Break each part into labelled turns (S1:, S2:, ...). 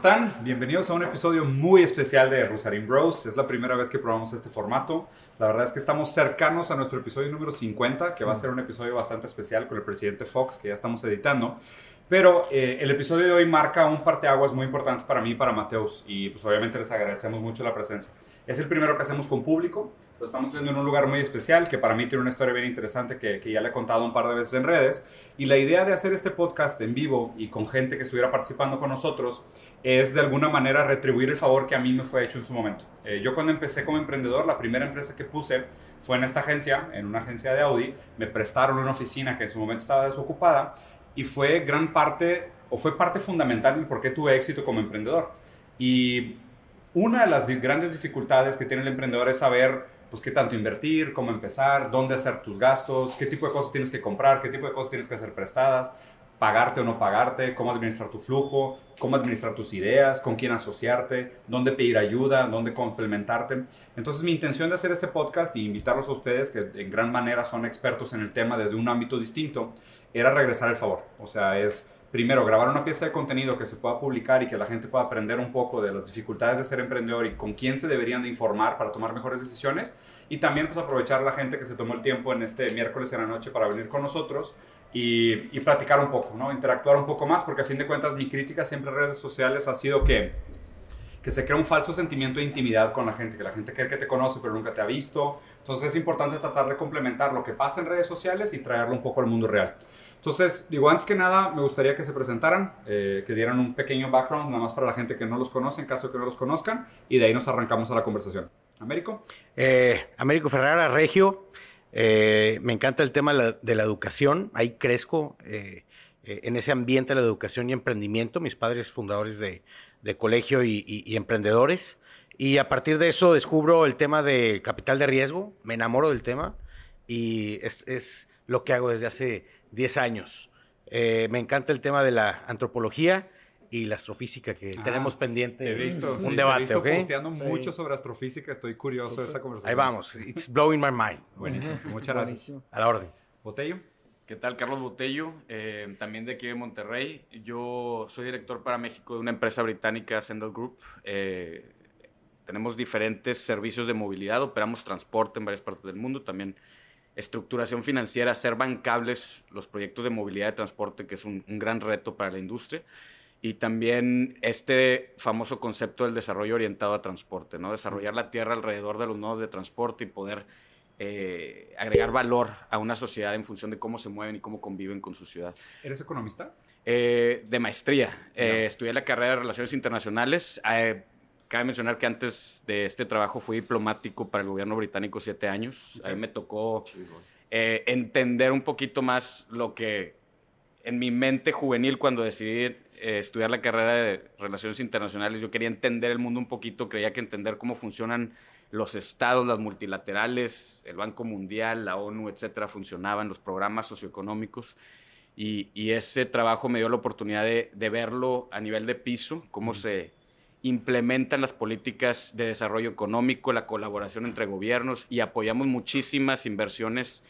S1: ¿Cómo están? Bienvenidos a un episodio muy especial de Rosarín Bros. Es la primera vez que probamos este formato. La verdad es que estamos cercanos a nuestro episodio número 50, que va a ser un episodio bastante especial con el presidente Fox, que ya estamos editando. Pero eh, el episodio de hoy marca un parteaguas muy importante para mí y para Mateus. Y pues obviamente les agradecemos mucho la presencia. Es el primero que hacemos con público. Lo estamos haciendo en un lugar muy especial que para mí tiene una historia bien interesante que, ya le he contado un par de veces en redes. Y la idea de hacer este podcast en vivo y con gente que estuviera participando con nosotros es de alguna manera retribuir el favor que a mí me fue hecho en su momento. Eh, yo cuando empecé como emprendedor, la primera empresa que puse fue en esta agencia, en una agencia de Audi. Me prestaron una oficina que en su momento estaba desocupada y fue gran parte o fue parte fundamental del por qué tuve éxito como emprendedor. Y una de las grandes dificultades que tiene el emprendedor es saber pues qué tanto invertir, cómo empezar, dónde hacer tus gastos, qué tipo de cosas tienes que comprar, qué tipo de cosas tienes que hacer prestadas, pagarte o no pagarte, cómo administrar tu flujo, cómo administrar tus ideas, con quién asociarte, dónde pedir ayuda, dónde complementarte. Entonces mi intención de hacer este podcast y invitarlos a ustedes, que en gran manera son expertos en el tema desde un ámbito distinto, era regresar el favor. O sea, es primero grabar una pieza de contenido que se pueda publicar y que la gente pueda aprender un poco de las dificultades de ser emprendedor y con quién se deberían de informar para tomar mejores decisiones. Y también pues aprovechar la gente que se tomó el tiempo en este miércoles en la noche para venir con nosotros y, y, platicar un poco. Interactuar un poco más, porque a fin de cuentas mi crítica siempre en redes sociales ha sido que, que se crea un falso sentimiento de intimidad con la gente, que la gente cree que te conoce pero nunca te ha visto. Entonces es importante tratar de complementar lo que pasa en redes sociales y traerlo un poco al mundo real. Entonces, digo, antes que nada, me gustaría que se presentaran, eh, que dieran un pequeño background, nada más para la gente que no los conoce, en caso de que no los conozcan, y de ahí nos arrancamos a la conversación. ¿Américo?
S2: Eh, Américo Ferrara, Regio. Eh, me encanta el tema de la, educación. Ahí crezco eh, eh, en ese ambiente de la educación y emprendimiento. Mis padres fundadores de, de colegio y, y, y, emprendedores. Y a partir de eso descubro el tema de capital de riesgo. Me enamoro del tema y es, es lo que hago desde hace 10 años. Eh, me encanta el tema de la antropología y la astrofísica que ah, tenemos pendiente.
S1: Te he visto, un sí, debate, te he visto ¿okay? posteando sí. mucho sobre astrofísica. Estoy curioso de esa conversación.
S2: Ahí vamos. It's blowing my mind.
S1: Buenísimo. Muchas gracias.
S2: A la orden.
S1: Botello.
S3: ¿Qué tal? Carlos Botello, eh, también de aquí de Monterrey. Yo soy director para México de una empresa británica, Sendal Group. Eh, tenemos diferentes servicios de movilidad, operamos transporte en varias partes del mundo, también estructuración financiera, ser bancables los proyectos de movilidad de transporte, que es un, un gran reto para la industria y también este famoso concepto del desarrollo orientado a transporte, ¿no? Desarrollar la tierra alrededor de los nodos de transporte y poder eh, agregar valor a una sociedad en función de cómo se mueven y cómo conviven con su ciudad.
S1: ¿Eres economista?
S3: Eh, de maestría. Eh, estudié la carrera de Relaciones Internacionales. Eh, cabe mencionar que antes de este trabajo fui diplomático para el gobierno británico siete años. Okay. Ahí me tocó entender un poquito más lo que en mi mente juvenil cuando decidí eh, estudiar la carrera de Relaciones Internacionales, yo quería entender el mundo un poquito, creía que entender cómo funcionan los estados, las multilaterales, el Banco Mundial, la ONU, etcétera, funcionaban, los programas socioeconómicos. Y, y ese trabajo me dio la oportunidad de, de verlo a nivel de piso, cómo mm. se implementan las políticas de desarrollo económico, la colaboración entre gobiernos y apoyamos muchísimas inversiones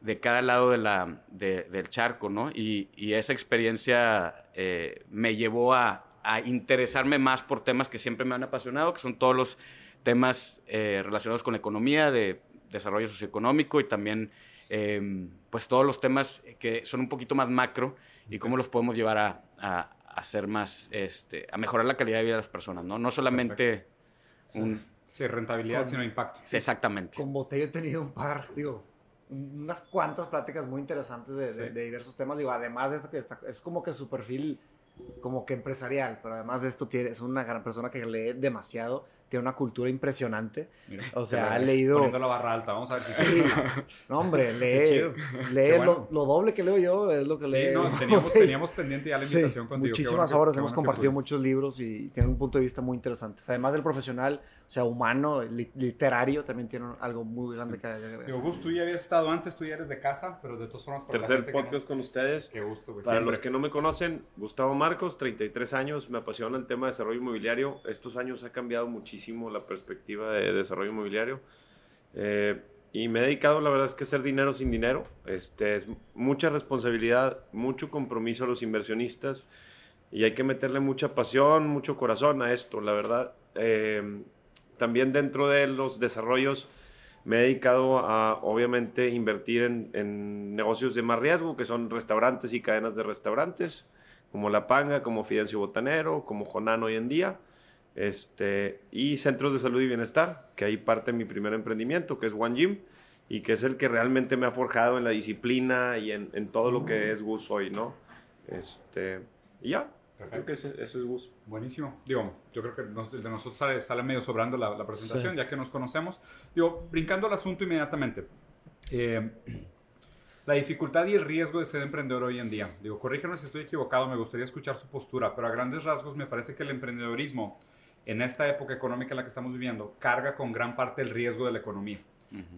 S3: de cada lado de la, de, del charco, ¿no? Y, y esa experiencia eh, me llevó a, a, interesarme más por temas que siempre me han apasionado, que son todos los temas eh, relacionados con economía, de desarrollo socioeconómico y también, eh, pues, todos los temas que son un poquito más macro y cómo los podemos llevar a, a hacer más, este, a mejorar la calidad de vida de las personas, ¿no? No solamente
S1: Perfecto. un... Sí, rentabilidad, con, sino impacto.
S3: Sí, exactamente.
S4: Con Botello he tenido un par, digo, unas cuantas pláticas muy interesantes de, sí. de, de, diversos temas. Digo, además de esto que está, es como que su perfil como que empresarial, pero además de esto tiene, es una gran persona que lee demasiado, tiene una cultura impresionante. Mira, o sea, ha leído...
S1: Poniendo la barra alta, vamos a ver si...
S4: Sí, no, hombre, lee, lee bueno. lo, lo, doble que leo yo, es lo que
S1: sí,
S4: lee.
S1: No, teníamos, teníamos, pendiente ya la invitación
S4: sí,
S1: contigo.
S4: Muchísimas
S1: bueno
S4: obras, hemos bueno compartido muchos libros y tiene un punto de vista muy interesante. Además del profesional, o sea, humano, literario, también tiene algo muy grande sí. que agregar.
S1: Gus, tú ya habías estado antes, tú ya eres de casa, pero de todas formas...
S5: Para Tercer podcast no... con ustedes.
S1: Qué gusto, güey.
S5: Para los que no me conocen, Gustavo Marcos, 33 años, me apasiona el tema de desarrollo inmobiliario. Estos años ha cambiado muchísimo la perspectiva de desarrollo inmobiliario. Eh, y me he dedicado, la verdad es que hacer dinero sin dinero. Este, es mucha responsabilidad, mucho compromiso a los inversionistas y hay que meterle mucha pasión, mucho corazón a esto, la verdad. Eh, también dentro de los desarrollos me he dedicado a, obviamente, invertir en, negocios de más riesgo, que son restaurantes y cadenas de restaurantes, como La Panga, como Fidencio Botanero, como Jonan hoy en día, este, y centros de salud y bienestar, que ahí parte mi primer emprendimiento, que es One Gym, y que es el que realmente me ha forjado en la disciplina y en, en todo lo que es Gus hoy, ¿no? Este, y ya, Creo que ese, es Gus.
S1: Buenísimo. Digo, yo creo que de nosotros sale, medio sobrando la, presentación, ya que nos conocemos. Digo, brincando al asunto inmediatamente. Eh, la dificultad y el riesgo de ser emprendedor hoy en día. Digo, corrígeme si estoy equivocado, me gustaría escuchar su postura, pero a grandes rasgos me parece que el emprendedorismo en esta época económica en la que estamos viviendo carga con gran parte el riesgo de la economía.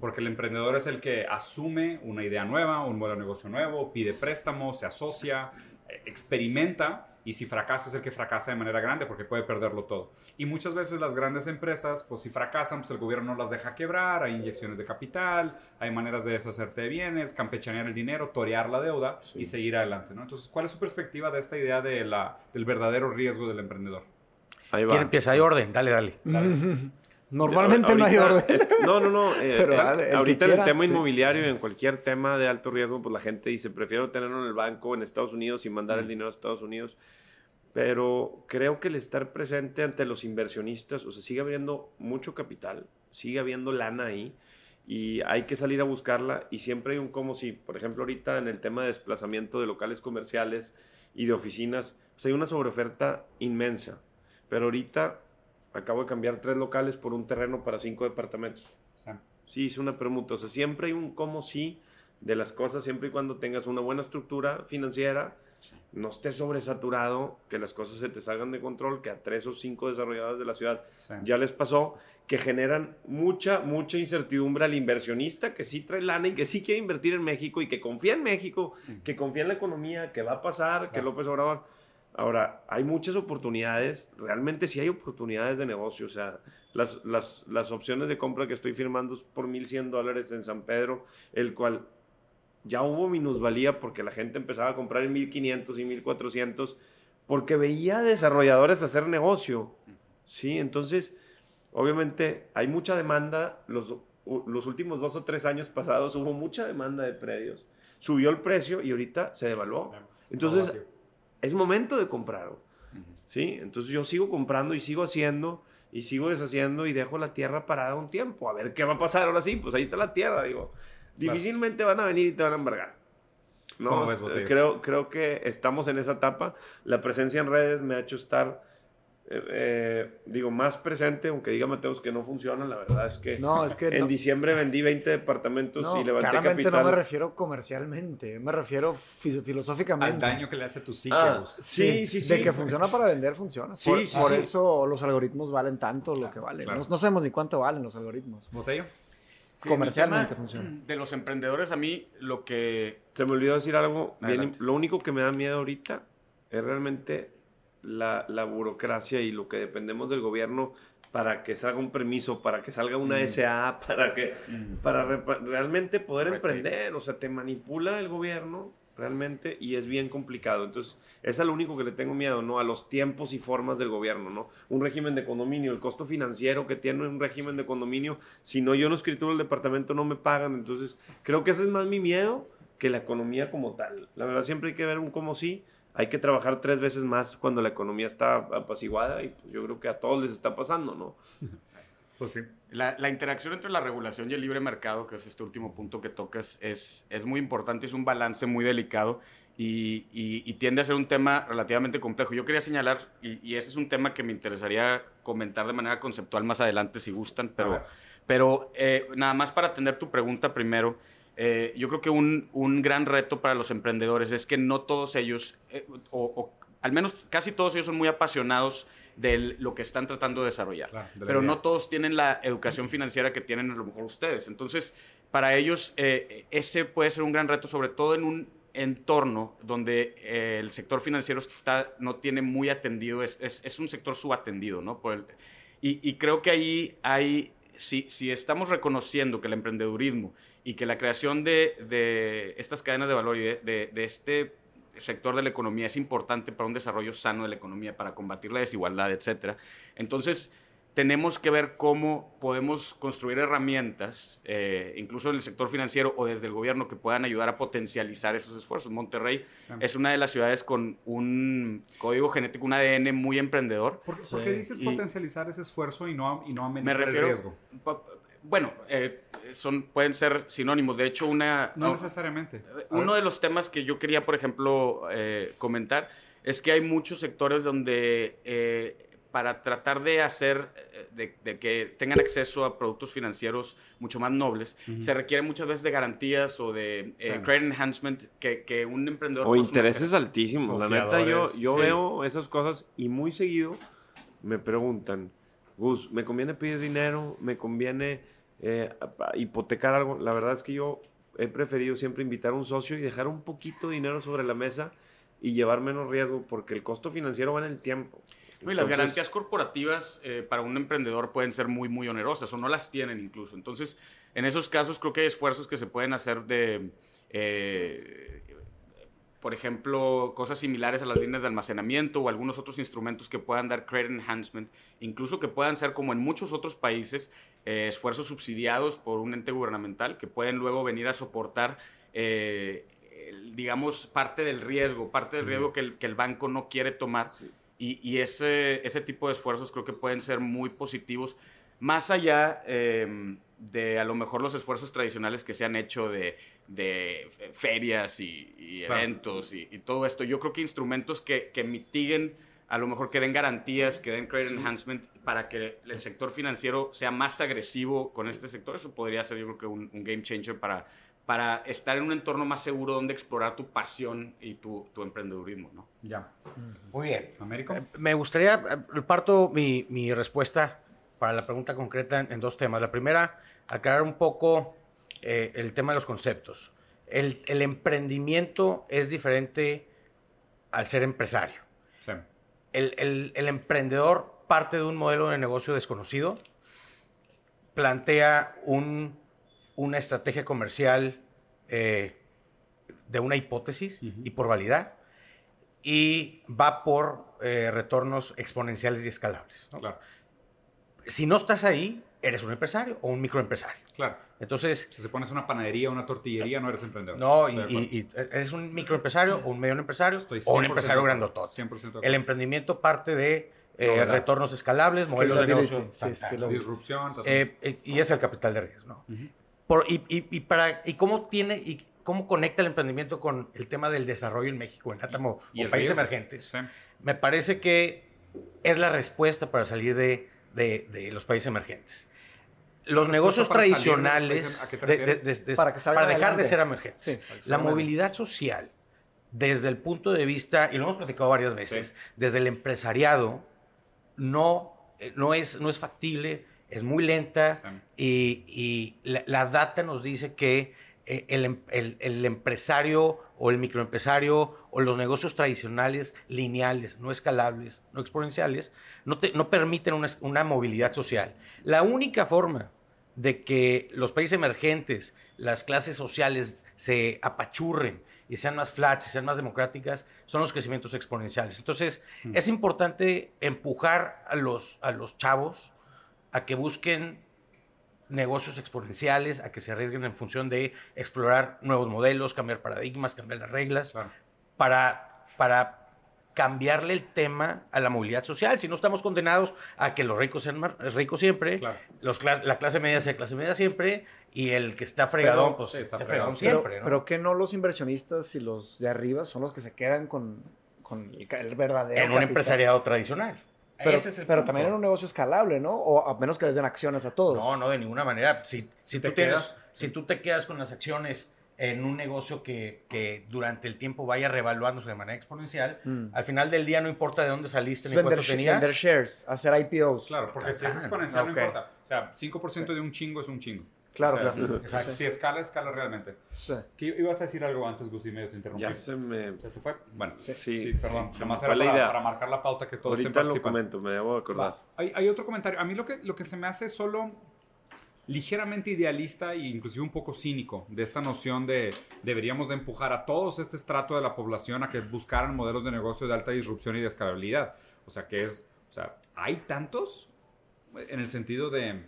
S1: Porque el emprendedor es el que asume una idea nueva, un modelo de negocio nuevo, pide préstamos, se asocia, eh, experimenta y si fracasa es el que fracasa de manera grande porque puede perderlo todo. Y muchas veces las grandes empresas, pues si fracasan, pues el gobierno no las deja quebrar, hay inyecciones de capital, hay maneras de deshacerte de bienes, campechanear el dinero, torear la deuda y seguir adelante. ¿no? Entonces, ¿cuál es su perspectiva de esta idea de la, del verdadero riesgo del emprendedor?
S2: Ahí va. ¿Quién empieza? Hay orden, dale, dale.
S4: Normalmente no hay orden.
S5: no, no, no. Eh, Pero ahorita en el tema inmobiliario y en cualquier tema de alto riesgo, pues la gente dice, prefiero tenerlo en el banco en Estados Unidos y mandar el dinero a Estados Unidos. Pero creo que el estar presente ante los inversionistas, o sea, sigue habiendo mucho capital, sigue habiendo lana ahí y hay que salir a buscarla y siempre hay un como si, por ejemplo, ahorita en el tema de desplazamiento de locales comerciales y de oficinas, pues hay una sobreoferta inmensa. Pero ahorita acabo de cambiar tres locales por un terreno para cinco departamentos. Sí, hice una permuta. O sea, siempre hay un como sí de las cosas, siempre y cuando tengas una buena estructura financiera, no estés sobresaturado, que las cosas se te salgan de control, que a tres o cinco desarrolladores de la ciudad ya les pasó, que generan mucha, mucha incertidumbre al inversionista que sí trae lana y que sí quiere invertir en México y que confía en México, que confía en la economía, que va a pasar, que López Obrador Ahora, hay muchas oportunidades, realmente sí hay oportunidades de negocio, o sea, las, las, las opciones de compra que estoy firmando es por 1.100 dólares en San Pedro, el cual ya hubo minusvalía porque la gente empezaba a comprar en 1.500 y 1.400 porque veía desarrolladores hacer negocio, ¿sí? Entonces, obviamente hay mucha demanda, los, los últimos dos o tres años pasados hubo mucha demanda de predios, subió el precio y ahorita se devaluó. Entonces es momento de comprar. ¿Sí? Entonces yo sigo comprando y sigo haciendo y sigo deshaciendo y dejo la tierra parada un tiempo. A ver qué va a pasar ahora sí. Pues ahí está la tierra, digo. Difícilmente van a venir y te van a embargar. No, creo, creo que estamos en esa etapa. La presencia en redes me ha hecho estar eh, eh, digo, más presente, aunque diga Mateos que no funciona, la verdad es que,
S4: no, es que
S5: en diciembre vendí 20 departamentos y levanté capital.
S4: no me refiero comercialmente, me refiero filosóficamente.
S1: Al daño que le hace a tus psique.
S4: Ah, sí, sí, sí, De que funciona para vender, funciona. por, por eso los algoritmos valen tanto lo que valen. No, sabemos ni cuánto valen los algoritmos.
S1: ¿Botello?
S4: comercialmente funciona.
S3: De los emprendedores, a mí lo que...
S5: Se me olvidó decir algo. lo único que me da miedo ahorita es realmente la, burocracia y lo que dependemos del gobierno para que salga un permiso, para que salga una mm. SA, para que mm. para realmente poder emprender, o sea, te manipula el gobierno realmente y es bien complicado. Entonces, es lo único que le tengo miedo, ¿no? A los tiempos y formas del gobierno, ¿no? Un régimen de condominio, el costo financiero que tiene un régimen de condominio, si no yo no escritura el departamento no me pagan, entonces creo que ese es más mi miedo que la economía como tal. La verdad siempre hay que ver un como sí, hay que trabajar tres veces más cuando la economía está apaciguada y pues yo creo que a todos les está pasando, ¿no?
S3: Pues sí. La, interacción entre la regulación y el libre mercado, que es este último punto que tocas, es, es muy importante, es un balance muy delicado y, tiende a ser un tema relativamente complejo. Yo quería señalar, y, ese es un tema que me interesaría comentar de manera conceptual más adelante si gustan, pero, pero eh, nada más para atender tu pregunta primero. Eh, yo creo que un, un, gran reto para los emprendedores es que no todos ellos, eh, o, al menos casi todos ellos son muy apasionados de lo que están tratando de desarrollar, pero no todos tienen la educación financiera que tienen a lo mejor ustedes. Entonces, para ellos eh, ese puede ser un gran reto, sobre todo en un entorno donde el sector financiero está, no tiene muy atendido, es, es, es un sector subatendido, ¿no? Por y, y, creo que ahí hay, si, estamos reconociendo que el emprendedurismo y que la creación de, de estas cadenas de valor y de, de, este sector de la economía es importante para un desarrollo sano de la economía, para combatir la desigualdad, etcétera. Entonces, tenemos que ver cómo podemos construir herramientas, eh, incluso en el sector financiero o desde el gobierno, que puedan ayudar a potencializar esos esfuerzos. Monterrey
S1: Sí.
S3: es una de las ciudades con un código genético, un ADN muy emprendedor.
S1: ¿Por,
S4: Sí.
S1: por qué dices
S3: Y-
S1: potencializar ese esfuerzo y no, y no
S3: Me
S1: amenazar
S3: refiero,
S1: el riesgo?
S3: pa- bueno, eh, son, pueden ser sinónimos. De hecho, una,
S1: No
S3: no-
S1: necesariamente.
S3: uno de los temas que yo quería, por ejemplo, eh, comentar es que hay muchos sectores donde eh, para tratar de hacer, eh, de, de que tengan acceso a productos financieros mucho más nobles, se requiere muchas veces de garantías o de eh,
S1: Sí.
S3: credit enhancement que, que un emprendedor...
S5: O intereses altísimos. La neta, yo, yo
S3: sí.
S5: veo esas cosas y muy seguido me preguntan, Gus, ¿me conviene pedir dinero? ¿Me conviene eh, hipotecar algo? La verdad es que yo he preferido siempre invitar a un socio y dejar un poquito de dinero sobre la mesa y llevar menos riesgo porque el costo financiero va en el tiempo.
S3: No, y las garantías corporativas eh, para un emprendedor pueden ser muy, muy onerosas o no las tienen incluso. Entonces, en esos casos creo que hay esfuerzos que se pueden hacer de, eh, por ejemplo, cosas similares a las líneas de almacenamiento o algunos otros instrumentos que puedan dar credit enhancement, incluso que puedan ser como en muchos otros países, eh, esfuerzos subsidiados por un ente gubernamental que pueden luego venir a soportar. eh, digamos, parte del riesgo, parte del riesgo que el, que el banco no quiere tomar
S5: Sí.
S3: Y, y ese, ese tipo de esfuerzos creo que pueden ser muy positivos, más allá eh, de a lo mejor los esfuerzos tradicionales que se han hecho de, de ferias y, y
S1: Claro.
S3: eventos y, y todo esto. Yo creo que instrumentos que, que mitiguen, a lo mejor que den garantías, que den credit enhancement para que el sector financiero sea más agresivo con este sector, eso podría ser yo creo que un, un game changer para, para estar en un entorno más seguro donde explorar tu pasión y tu, tu emprendedurismo, ¿no?
S1: Ya.
S2: Muy bien.
S1: Américo.
S2: Eh, Me gustaría, eh, parto mi, mi respuesta para la pregunta concreta en, en dos temas. La primera, aclarar un poco eh, el tema de los conceptos. El, el emprendimiento es diferente al ser empresario.
S1: Sí.
S2: El, el- el emprendedor parte de un modelo de negocio desconocido, plantea un- una estrategia comercial eh, de una hipótesis y por validar, y va por eh, retornos exponenciales y escalables. ¿no?
S1: Claro.
S2: Si no estás ahí, eres un empresario o un microempresario.
S1: Claro.
S2: Entonces,
S1: Si se pones una panadería o una tortillería, no eres emprendedor.
S2: no, y, eres un microempresario o un medio empresario
S1: Estoy
S2: o un
S1: 100%
S2: empresario grandotote.
S1: 100% de
S2: El emprendimiento parte de eh, retornos escalables, modelos de negocio.
S4: sí,
S2: tan, tan,
S4: scalability.
S1: Disrupción.
S2: eh, y es el capital de riesgo. ¿no? Por- y, y- y para, ¿Y cómo tiene y cómo conecta el emprendimiento con el tema del desarrollo en México, en LATAM o,
S1: Y
S2: o países
S1: riesgo.
S2: emergentes?
S1: Sí.
S2: Me parece que es la respuesta para salir de, de- de los países emergentes. Los
S1: ¿La
S2: negocios tradicionales,
S4: Para
S2: dejar de ser emergentes.
S4: Sí,
S2: la movilidad social, desde el punto de vista, y lo hemos platicado varias veces, desde el empresariado, no, eh, no, es, no es factible, es muy lenta,
S1: Sí.
S2: y, y la, la data nos dice que eh, el, em- el- el empresario o el microempresario o los negocios tradicionales, lineales, no escalables, no exponenciales, no, te- no permiten una, una movilidad social. La única forma de que los países emergentes, las clases sociales se apachurren y sean más flats y sean más democráticas, son los crecimientos exponenciales. Entonces,
S1: Mm.
S2: es importante empujar a los, a los chavos a que busquen negocios exponenciales, a que se arriesguen en función de explorar nuevos modelos, cambiar paradigmas, cambiar las reglas,
S1: Claro.
S2: para, para cambiarle el tema a la movilidad social. Si no estamos condenados a que los ricos sean ricos siempre,
S1: Claro.
S2: los clas- la clase media sea clase media siempre, y el que está fregadón,
S4: Pero-
S2: pues
S1: sí, está
S2: está
S1: fregado
S2: fregadón
S4: Pero,
S2: siempre. ¿no?
S4: pero que no los inversionistas y los de arriba son los que se quedan con, con el, verdadero
S2: en un
S4: capital.
S2: empresariado tradicional.
S4: Pero,
S2: Ese es el
S4: pero
S2: punto.
S4: también en un negocio escalable, ¿no? O a menos que les den acciones a todos.
S2: No, no, de ninguna manera. Si, si,
S1: te
S2: tú, tienes-
S1: quedas-
S2: si tú te quedas con las acciones en un negocio que, que durante el tiempo vaya revaluándose de manera exponencial,
S4: Mm.
S2: al final del día no importa de dónde saliste ni
S4: vender,
S2: cuánto tenías.
S4: vender shares, hacer IPOs.
S1: Claro, porque si es exponencial
S4: ok.
S1: no importa. O sea, 5% de un chingo es un chingo.
S4: Claro,
S1: O sea,
S4: claro.
S2: Exacto.
S1: Si escala, escala realmente.
S4: Sí.
S1: ¿Qué ibas a decir algo antes, Gus, y medio te interrumpí?
S5: Ya se me...
S1: ¿Se te fue? Bueno, sí,
S5: Sí,
S1: perdón.
S5: sí,
S1: Nada más
S5: se
S1: era para,
S5: idea.
S1: para marcar la pauta que todos estén
S5: Ahorita lo
S1: participando.
S5: comento, me debo acordar.
S1: Hay, hay otro comentario. A mí lo que, lo que se me hace solo ligeramente idealista e inclusive un poco cínico de esta noción de deberíamos de empujar a todos este estrato de la población a que buscaran modelos de negocio de alta disrupción y de escalabilidad. O sea, que es, o sea, hay tantos en el sentido de,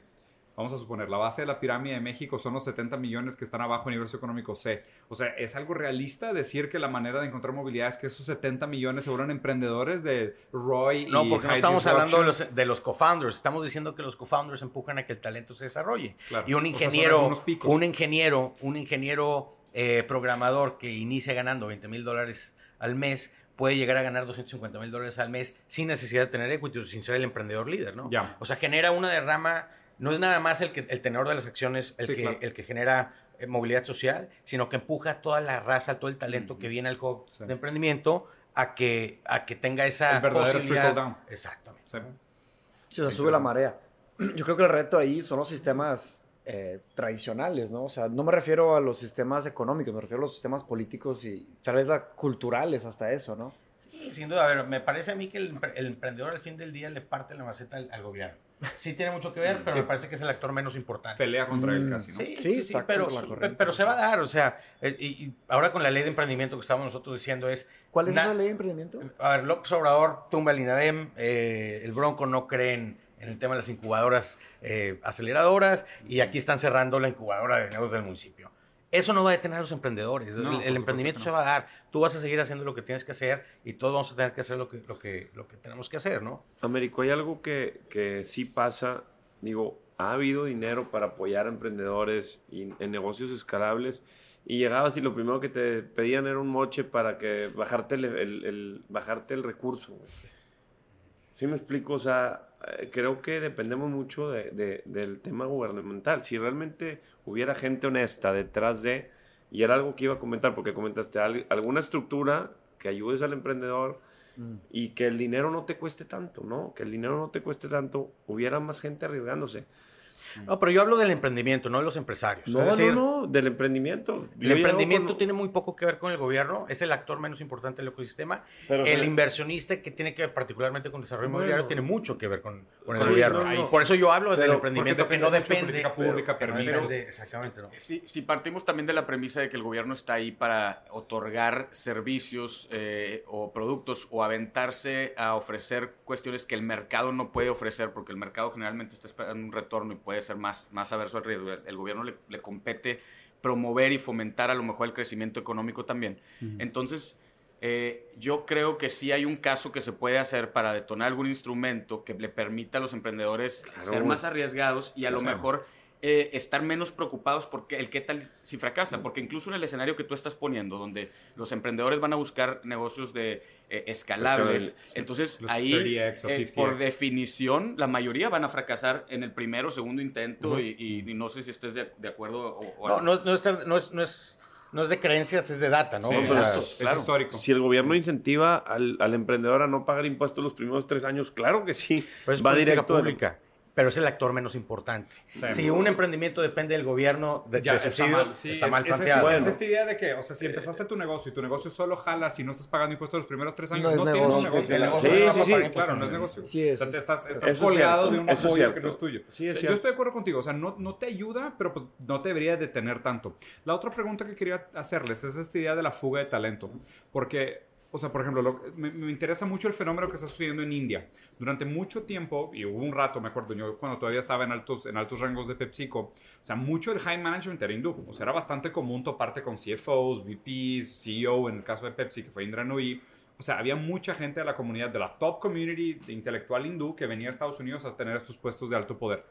S1: vamos a suponer, la base de la pirámide de México son los 70 millones que están abajo en universo económico C. O sea, ¿es algo realista decir que la manera de encontrar movilidad es que esos 70 millones se vuelvan emprendedores de Roy y
S2: No, porque no estamos hablando de los, de los co-founders, estamos diciendo que los co-founders empujan a que el talento se desarrolle.
S1: Claro.
S2: Y un
S1: O sea,
S2: ingeniero,
S1: algunos picos.
S2: un ingeniero, un ingeniero eh, programador que inicia ganando 20 mil dólares al mes puede llegar a ganar 250 mil dólares al mes sin necesidad de tener equity, o sin ser el emprendedor líder, ¿no?
S1: Ya.
S2: O sea, genera una derrama, no es nada más el, que, el tenedor de las acciones el,
S1: Sí,
S2: que,
S1: claro.
S2: el que genera eh, movilidad social, sino que empuja a toda la raza, todo el talento que viene al hub
S1: Sí.
S2: de emprendimiento a que, a que tenga esa
S1: El verdadero
S2: posibilidad.
S1: trickle down.
S2: Exactamente.
S1: Sí.
S4: O sea, sube la marea. Yo creo que el reto ahí son los sistemas eh, tradicionales, ¿no? O sea, no me refiero a los sistemas económicos, me refiero a los sistemas políticos y tal vez la- culturales hasta eso, ¿no?
S2: Sí, sin duda. A ver, me parece a mí que el, empre- el emprendedor al fin del día le parte la maceta al, al gobierno. Sí tiene mucho que ver, pero
S1: Sí.
S2: me parece que es el actor menos importante.
S1: Pelea contra él
S4: Mm.
S1: casi, ¿no?
S2: Sí,
S4: Sí,
S2: sí, pero,
S4: la
S2: pero se va a dar, o sea, eh, y, y ahora con la ley de emprendimiento que estamos nosotros diciendo es...
S4: ¿Cuál es esa ley de emprendimiento?
S2: A ver, López Obrador tumba el INADEM, eh, el Bronco no cree en, en el tema de las incubadoras eh, aceleradoras y aquí están cerrando la incubadora de negocios del municipio. Eso no va a detener a los emprendedores.
S1: No,
S2: el el emprendimiento
S1: que
S2: se
S1: no.
S2: va a dar. Tú vas a seguir haciendo lo que tienes que hacer y todos vamos a tener que hacer lo que, lo que, lo que tenemos que hacer, ¿no?
S5: Américo, hay algo que, que sí pasa, digo, ha habido dinero para apoyar a emprendedores y en negocios escalables y llegabas y lo primero que te pedían era un moche para que bajarte el, el- el- bajarte el recurso. güey. ¿Sí me explico? O sea, creo que dependemos mucho de- de- del tema gubernamental. Si realmente hubiera gente honesta detrás de, y era algo que iba a comentar, porque comentaste al- alguna estructura que ayudes al emprendedor, y que el dinero no te cueste tanto, ¿no? Que el dinero no te cueste tanto, hubiera más gente arriesgándose.
S2: No, pero yo hablo del emprendimiento, no de los empresarios.
S5: No,
S2: decir,
S5: no, no, del emprendimiento.
S2: el
S5: Yo
S2: emprendimiento
S5: con-
S2: tiene muy poco que ver con el gobierno, es el actor menos importante del ecosistema.
S5: Pero
S2: el inversionista que tiene que ver particularmente con desarrollo
S5: Bueno.
S2: inmobiliario tiene mucho que ver con, con el
S5: Sí,
S2: gobierno.
S5: no, no.
S2: Por eso yo hablo del
S5: Pero-
S2: emprendimiento que no
S1: depende de política pública, permisos.
S2: depende- exactamente, ¿no?
S3: Si, si partimos también de la premisa de que el gobierno está ahí para otorgar servicios eh, o productos o aventarse a ofrecer cuestiones que el mercado no puede ofrecer, porque el mercado generalmente está esperando un retorno y puede ser más, más averso al riesgo. El gobierno le, le compete promover y fomentar a lo mejor el crecimiento económico también. Entonces, eh, yo creo que sí hay un caso que se puede hacer para detonar algún instrumento que le permita a los emprendedores
S5: Claro.
S3: ser más arriesgados y a lo mejor eh, estar menos preocupados porque el qué tal si fracasa, porque incluso en el escenario que tú estás poniendo, donde los emprendedores van a buscar negocios de eh, escalables, entonces
S1: Los
S3: ahí
S1: 30X o
S3: eh,
S1: 50X.
S3: por definición la mayoría van a fracasar en el primero o segundo intento y, y- y no sé si estés de, de acuerdo o, o
S2: No, no, no es, no, es, no, es, no es de creencias, es de data, ¿no?
S1: Sí,
S5: pero
S1: es
S3: claro.
S1: histórico.
S5: Si el gobierno incentiva al, al emprendedor a no pagar impuestos los primeros tres años, claro que sí.
S2: pero es
S5: va directo
S2: pública, pero es el actor menos importante.
S1: Sí.
S2: Si un emprendimiento depende del gobierno, de,
S1: Ya,
S2: de
S1: está
S2: subsidios,
S1: mal, sí,
S2: está
S1: es,
S2: mal
S1: es
S2: planteado.
S1: esta, es
S5: Bueno.
S1: esta idea de que, o sea, si empezaste tu negocio y tu negocio solo jala si no estás pagando impuestos los primeros tres años,
S4: No
S1: no,
S4: es
S1: tienes un
S4: negocio.
S1: el negocio
S5: sí,
S1: no va a claro, no es negocio.
S4: Sí,
S1: O sea,
S4: es-
S1: estás,
S4: es-
S1: estás
S5: es cierto,
S1: de un
S5: es
S1: apoyo que no es tuyo.
S5: Sí, es
S1: O sea,
S5: cierto.
S1: yo estoy de acuerdo contigo, o sea, no, no te ayuda, pero pues no te debería detener tanto. La otra pregunta que quería hacerles es esta idea de la fuga de talento, porque, o sea, por ejemplo, lo- me, me interesa mucho el fenómeno que está sucediendo en India. Durante mucho tiempo, y hubo un rato, me acuerdo, yo cuando todavía estaba en altos, en altos rangos de PepsiCo, o sea, mucho del high management era hindú. O sea, era bastante común toparte con CFOs, VPs, CEO, en el caso de Pepsi, que fue Indra Nooyi. O sea, había mucha gente de la comunidad, de la top community de intelectual hindú que venía a Estados Unidos a tener estos puestos de alto poder.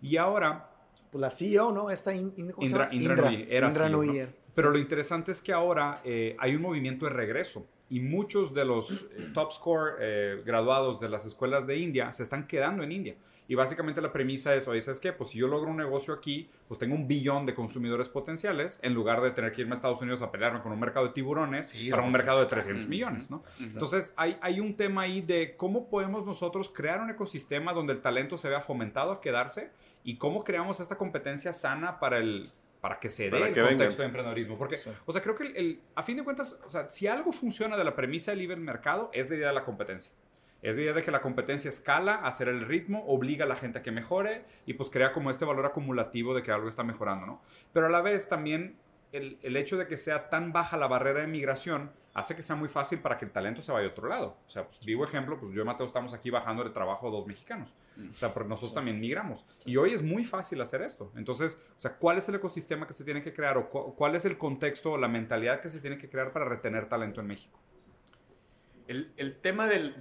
S1: Y ahora,
S4: Pues la CEO, ¿no? Esta in- in- ¿cómo se
S1: Indra,
S4: llama?
S1: Indra Nooyi era
S4: Indra
S1: CEO, ¿no?
S4: Era.
S1: Pero lo interesante es que ahora eh, hay un movimiento de regreso y muchos de los eh, top score eh, graduados de las escuelas de India se están quedando en India. Y básicamente la premisa es, oye, ¿sabes qué? Pues si yo logro un negocio aquí, pues tengo un billón de consumidores potenciales en lugar de tener que irme a Estados Unidos a pelearme con un mercado de tiburones
S2: Sí,
S1: para un mercado de
S2: está.
S1: 300 millones, ¿no? Entonces hay, hay un tema ahí de cómo podemos nosotros crear un ecosistema donde el talento se vea fomentado a quedarse y cómo creamos esta competencia sana para el para que se dé el contexto
S5: vengan.
S1: de emprendedorismo. Porque, o sea, creo que el, el- a fin de cuentas, o sea, si algo funciona de la premisa del libre mercado, es la idea de la competencia. Es la idea de que la competencia escala, hacer el ritmo, obliga a la gente a que mejore y pues crea como este valor acumulativo de que algo está mejorando, ¿no? Pero a la vez también el, el, hecho de que sea tan baja la barrera de migración hace que sea muy fácil para que el talento se vaya a otro lado. O sea, pues, vivo ejemplo, pues yo y Mateo estamos aquí bajando de trabajo dos mexicanos. O sea, porque nosotros también migramos. Y hoy es muy fácil hacer esto. Entonces, o sea, ¿cuál es el ecosistema que se tiene que crear o cu cuál es el contexto o la mentalidad que se tiene que crear para retener talento en México?
S3: El, el tema del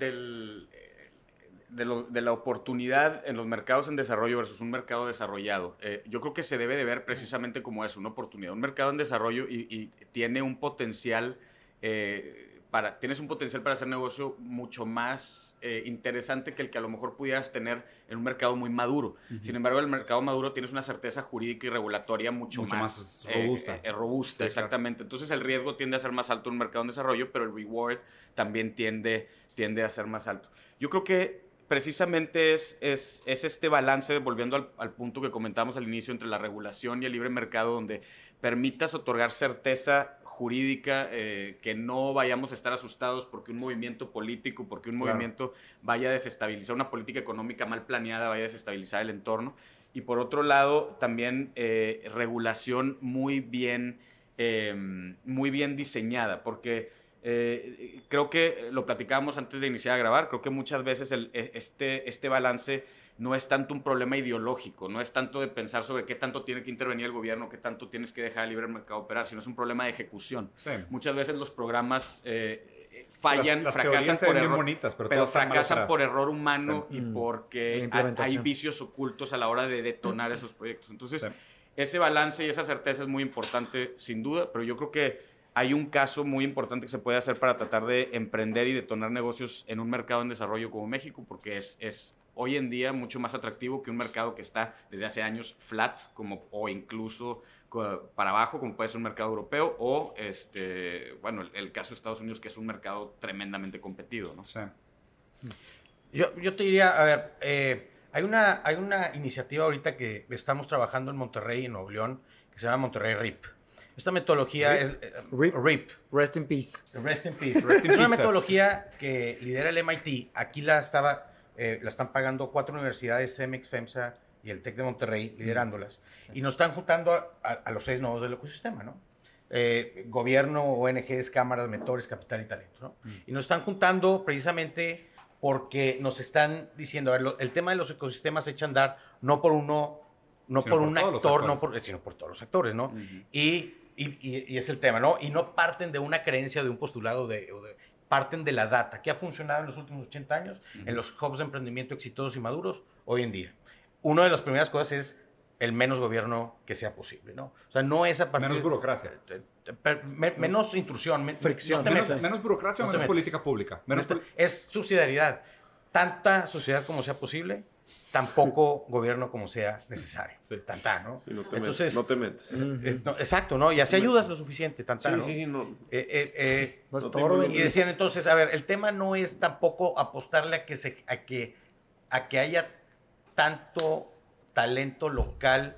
S3: de, lo, de, la oportunidad en los mercados en desarrollo versus un mercado desarrollado. Eh, yo creo que se debe de ver precisamente como es una oportunidad. Un mercado en desarrollo y, y tiene un potencial, eh, para, tienes un potencial para hacer negocio mucho más eh, interesante que el que a lo mejor pudieras tener en un mercado muy maduro. Uh -huh. Sin embargo, en el mercado maduro tienes una certeza jurídica y regulatoria mucho,
S1: mucho
S3: más,
S1: más, robusta.
S3: Robusta, sí, exactamente. Claro. Entonces el riesgo tiende a ser más alto en un mercado en desarrollo, pero el reward también tiende, tiende a ser más alto. Yo creo que precisamente es, es, es, este balance, volviendo al, al, punto que comentamos al inicio, entre la regulación y el libre mercado, donde permitas otorgar certeza jurídica, eh, que no vayamos a estar asustados porque un movimiento político, porque un claro. movimiento vaya a desestabilizar una política económica mal planeada, vaya a desestabilizar el entorno. Y por otro lado, también eh, regulación muy bien, eh, muy bien diseñada, porque eh, creo que lo platicábamos antes de iniciar a grabar, creo que muchas veces el, este, este balance no es tanto un problema ideológico, no es tanto de pensar sobre qué tanto tiene que intervenir el gobierno, qué tanto tienes que dejar el libre mercado operar, sino es un problema de ejecución.
S1: Sí.
S3: Muchas veces los programas eh, fallan,
S1: las, las
S3: fracasan, por error,
S1: bonitas, pero,
S3: pero fracasan por error humano
S1: sí.
S3: y porque hay, hay, vicios ocultos a la hora de detonar esos proyectos. Entonces, sí. ese balance y esa certeza es muy importante, sin duda, pero yo creo que hay un caso muy importante que se puede hacer para tratar de emprender y detonar negocios en un mercado en desarrollo como México, porque es, es hoy en día mucho más atractivo que un mercado que está desde hace años flat, como, o incluso para abajo, como puede ser un mercado europeo, o este, bueno, el, caso de Estados Unidos, que es un mercado tremendamente competido, ¿no?
S1: Sí.
S2: Yo, yo te diría, a ver, eh, hay, una, hay una iniciativa ahorita que estamos trabajando en Monterrey, en Nuevo León, que se llama Monterrey RIP. Esta metodología
S4: RIP.
S2: es...
S4: RIP.
S2: RIP.
S4: Rest in peace.
S2: Rest in peace. Rest in es una metodología que lidera el MIT. Aquí la, estaba, eh, la están pagando cuatro universidades, CEMEX, FEMSA y el TEC de Monterrey, liderándolas. Sí. Y nos están juntando a, a, a, los seis nodos del ecosistema, ¿no? Eh, gobierno, ONGs, cámaras, mentores, capital y talento, ¿no? Mm. Y nos están juntando precisamente porque nos están diciendo, a ver, lo, el tema de los ecosistemas se echa a andar no por uno, no por, por un actor, no por, sino por todos los actores, ¿no? Uh -huh. Y y, y, y, es el tema, ¿no? Y no parten de una creencia, de un postulado, de, de parten de la data. ¿Qué ha funcionado en los últimos 80 años uh -huh. en los hubs de emprendimiento exitosos y maduros hoy en día? Una de las primeras cosas es el menos gobierno que sea posible, ¿no? O sea, no es a
S1: partir... Menos burocracia.
S2: De, de, de, me, menos intrusión, me,
S4: fricción.
S1: No menos, menos, burocracia no o menos política pública. Menos
S2: es subsidiariedad. Tanta sociedad como sea posible, tan poco gobierno como sea necesario.
S5: Sí.
S2: Tanta, ¿no?
S5: Sí, no te Entonces, no te metes.
S2: Eh, no, exacto, ¿no? Y así ayudas lo suficiente, tanta,
S5: sí,
S2: ¿no?
S5: Sí, sí, no.
S2: Eh, eh, eh
S4: no no
S2: y decían entonces, a ver, el tema no es tampoco apostarle a que, se, a que, a que haya tanto talento local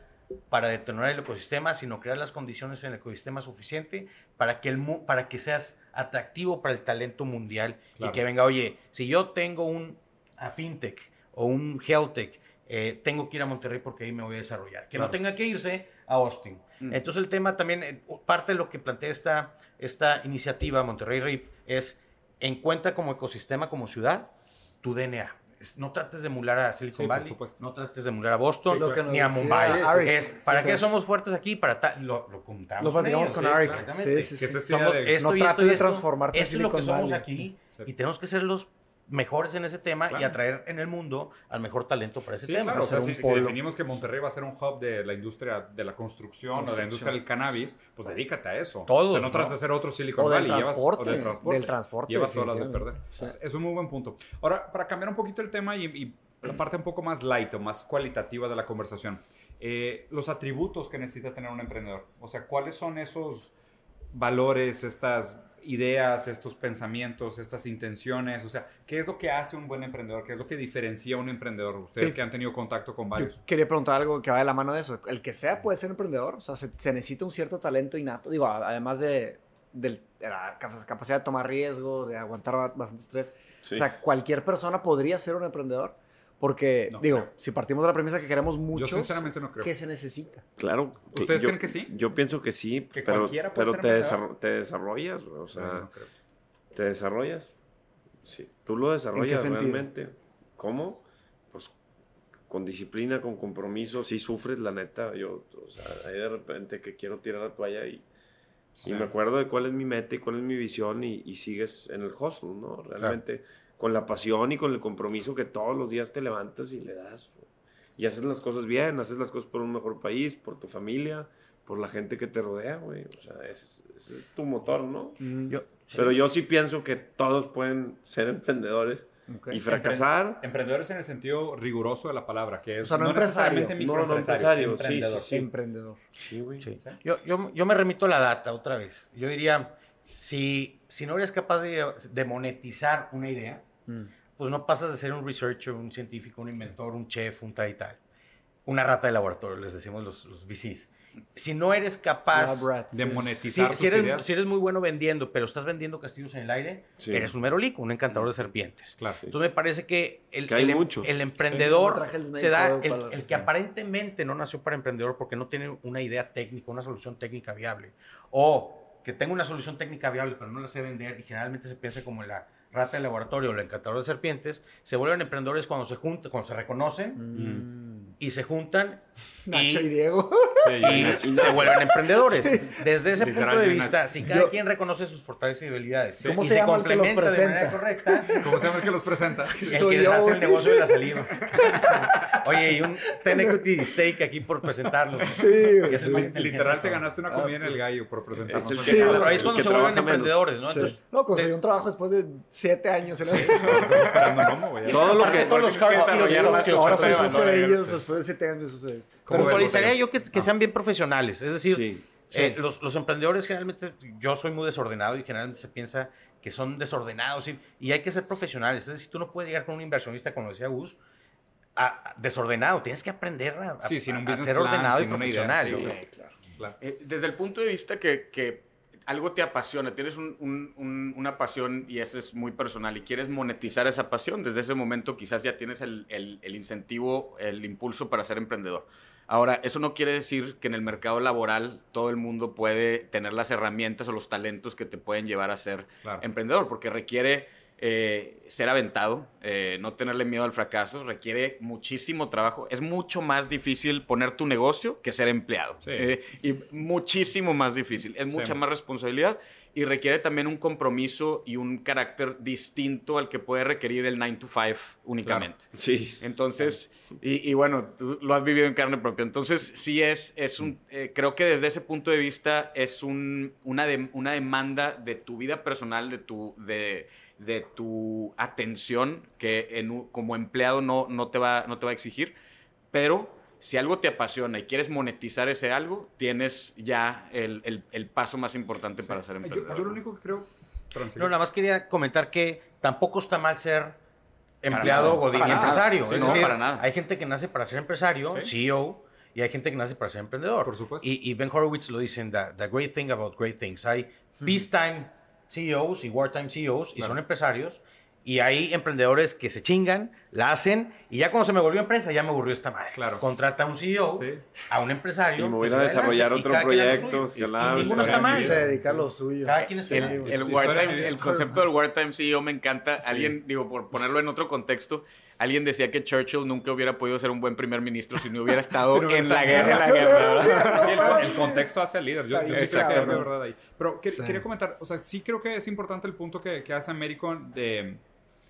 S2: para detonar el ecosistema, sino crear las condiciones en el ecosistema suficiente para que, el, para que seas atractivo para el talento mundial claro. y que venga, oye, si yo tengo un a fintech o un healthtech, eh, tengo que ir a Monterrey porque ahí me voy a desarrollar. Que claro. no tenga que irse a Austin. Mm. Entonces el tema también, eh, parte de lo que plantea esta, esta iniciativa Monterrey RIP es encuentra como ecosistema, como ciudad, tu DNA. Es, no trates de emular a Silicon
S1: sí,
S2: Valley, no trates de emular a Boston, sí, ni a Mumbai.
S4: Ari,
S2: es, ¿Para qué somos fuertes aquí? Para lo, lo contamos
S4: lo platicamos con, Arik.
S2: Exactamente.
S1: Sí, sí, sí.
S2: Somos,
S1: de...
S2: esto
S4: no
S2: y esto,
S4: de transformarte
S2: esto es lo que somos
S4: Valley.
S2: aquí y tenemos que ser los mejores en ese tema
S1: claro.
S2: y atraer en el mundo al mejor talento para ese
S1: sí,
S2: tema.
S1: Claro, o sea, si, si, definimos que Monterrey va a ser un hub de la industria de la construcción, construcción. o de la industria del cannabis, pues dedícate a eso.
S2: Todo.
S1: O sea, no, ¿no? trates de ser otro Silicon Valley.
S4: Llevas, o
S1: del transporte.
S4: Del transporte.
S1: Llevas todas las de perder. Sí. Es, es, un muy buen punto. Ahora, para cambiar un poquito el tema y, y la parte un poco más light o más cualitativa de la conversación, eh, los atributos que necesita tener un emprendedor. O sea, ¿cuáles son esos valores, estas ideas, estos pensamientos, estas intenciones? O sea, ¿qué es lo que hace un buen emprendedor? ¿Qué es lo que diferencia a un emprendedor? Ustedes sí. que han tenido contacto con varios.
S4: Yo quería preguntar algo que va de la mano de eso. El que sea puede ser emprendedor, o sea, se, se necesita un cierto talento innato. Digo, además de la cap- capacidad de tomar riesgo, de aguantar ba- bastante estrés.
S5: Sí.
S4: O sea, cualquier persona podría ser un emprendedor. Porque,
S1: No
S4: digo,
S1: creo.
S4: si partimos de la premisa que queremos
S1: Yo sinceramente no creo.
S4: ¿qué se necesita?
S5: Claro. que
S1: ¿Ustedes
S5: yo-
S1: creen que sí?
S5: Yo pienso que sí,
S1: ¿Que
S5: pero,
S1: cualquiera puede
S5: pero
S1: ser
S5: te, desarro- te desarrollas, güey, o sea,
S1: No, no creo.
S5: te desarrollas. Sí, tú lo desarrollas realmente. ¿Cómo? Pues con disciplina, con compromiso, sí sufres, la neta. Yo, o sea, ahí de repente que quiero tirar la toalla y,
S1: Sí.
S5: y me acuerdo de cuál es mi meta y cuál es mi visión y, y sigues en el hustle, ¿no? Realmente con la pasión y con el compromiso que todos los días te levantas y le das. Y haces las cosas bien, haces las cosas por un mejor país, por tu familia, por la gente que te rodea, güey. O sea, ese es, ese es tu motor, ¿no?
S2: Yo,
S5: Pero yo sí pienso que todos pueden ser emprendedores y fracasar.
S1: Emprendedores en el sentido riguroso de la palabra, que es
S4: O sea, no
S1: no,
S4: empresario.
S1: necesariamente
S5: No, no
S1: microempresario,
S5: empresario, sí,
S1: emprendedor.
S5: sí, sí.
S4: Emprendedor.
S5: Sí, güey.
S2: Yo, yo, yo me remito a la data otra vez. Yo diría, si, si no eres capaz de, de monetizar una idea,
S4: Mm.
S2: pues no pasas de ser un researcher, un científico, un inventor, un chef, un tal y tal. Una rata de laboratorio, les decimos los, los VCs. Si no eres capaz...
S1: De
S4: sí.
S2: Si,
S1: monetizar
S2: si
S1: tus
S2: eres,
S1: ideas.
S2: si eres muy bueno vendiendo, pero estás vendiendo castillos en el aire,
S5: Sí.
S2: eres un merolico, un encantador de serpientes.
S1: Claro.
S2: Entonces me parece que el,
S5: Que hay
S2: el em- el
S4: Sí,
S2: emprendedor
S4: el
S2: se da, el, el
S4: sí.
S2: que aparentemente no nació para emprendedor porque no tiene una idea técnica, una solución técnica viable, o que tenga una solución técnica viable pero no la sé vender y generalmente se piensa como la rata de laboratorio o el encantador de serpientes, se vuelven emprendedores cuando se juntan, cuando se reconocen
S4: Mm.
S2: y se juntan
S4: Nacho y
S2: y,
S4: Diego.
S1: Sí,
S2: y
S1: ya-
S2: se vuelven emprendedores. Desde ese
S1: Literal,
S2: punto de vista, si cada
S4: Yo-
S2: quien reconoce sus fortalezas y debilidades
S4: ¿Cómo
S2: y
S4: se
S2: se, complementa de manera
S4: presenta?
S2: correcta,
S1: ¿Cómo se llama el que los presenta?
S2: el que
S4: yo,
S2: hace el negocio de la saliva. Oye, y un ten equity stake aquí por presentarlo.
S4: Sí.
S2: Y
S1: Literal te ganaste una comida en el gallo por presentarnos.
S5: Es
S4: Sí,
S2: cuando se vuelven emprendedores, ¿no?
S4: Sí.
S2: Entonces,
S4: no, conseguí
S2: de-
S4: un trabajo después de siete años.
S1: güey.
S5: Todo lo que...
S2: todos los
S3: Porque
S2: hard
S3: tienes que
S4: Ahora
S2: ¿no?
S4: de ellos
S1: Sí.
S4: después de siete años. socio de
S2: yo que, que sean bien profesionales. Es decir,
S5: Sí.
S2: eh, los, los emprendedores generalmente, yo soy muy desordenado y generalmente se piensa que son desordenados y, y hay que ser profesionales. Es decir, tú no puedes llegar con un inversionista, como decía Gus, a- a- desordenado. Tienes que aprender a, a-
S1: Sí, sin un
S2: a
S1: business
S2: ser
S1: plan,
S2: ordenado y
S1: una idea,
S2: profesional.
S1: sí, sí. Claro.
S3: Eh, desde el punto de vista que, que algo te apasiona, tienes un- un- un- una pasión y eso es muy personal y quieres monetizar esa pasión, desde ese momento quizás ya tienes el, el- el incentivo, el impulso para ser emprendedor. Ahora, eso no quiere decir que en el mercado laboral todo el mundo puede tener las herramientas o los talentos que te pueden llevar a ser
S1: Claro.
S3: emprendedor, porque requiere eh, ser aventado, eh, no tenerle miedo al fracaso, requiere muchísimo trabajo. Es mucho más difícil poner tu negocio que ser empleado.
S1: Sí.
S3: Eh, y muchísimo más difícil. Es
S1: Sí.
S3: mucha más responsabilidad y requiere también un compromiso y un carácter distinto al que puede requerir el 9 to 5 únicamente.
S5: Sí.
S3: Entonces, y, y bueno, tú lo has vivido en carne propia. Entonces, sí es, es un, eh, creo que desde ese punto de vista es un, una, de- una demanda de tu vida personal, de tu, de, de tu atención, que en como empleado no, no, te va, no te va a exigir, pero si algo te apasiona y quieres monetizar ese algo, tienes ya el, el- el paso más importante para ser
S1: Yo,
S3: emprendedor.
S1: yo lo único que creo...
S2: No, nada más quería comentar que tampoco está mal ser empleado godín
S3: Para
S2: y
S3: nada.
S2: empresario.
S3: Sí,
S2: es
S3: no,
S2: decir,
S3: para nada.
S2: hay gente que nace para ser empresario,
S1: Sí.
S2: CEO, y hay gente que nace para ser emprendedor.
S1: Por supuesto.
S2: Y, y Ben Horowitz lo dice en the, The Great Thing About Great Things. Hay peacetime CEOs y wartime CEOs, y
S1: Claro.
S2: son empresarios, y hay emprendedores que se chingan, la hacen, y ya cuando se me volvió empresa, ya me aburrió esta madre.
S1: Claro.
S2: Contrata a un CEO,
S1: Sí.
S2: a un empresario.
S5: Y me voy a desarrollar otro proyecto,
S2: Y ninguno está mal.
S4: Se dedica a lo suyo.
S2: Cada quien es
S3: El,
S2: el,
S3: el, concepto del wartime CEO me encanta.
S1: Sí.
S3: Alguien, digo, por ponerlo en otro contexto, alguien decía que Churchill nunca hubiera podido ser un buen primer ministro si no hubiera estado
S1: Si no hubiera
S3: en la guerra. En la guerra.
S1: Sí, el, el contexto hace al líder. Yo, yo sí creo que de verdad ahí. Pero que-
S4: Sí.
S1: quería comentar, o sea, sí creo que es importante el punto que, que hace Américo de,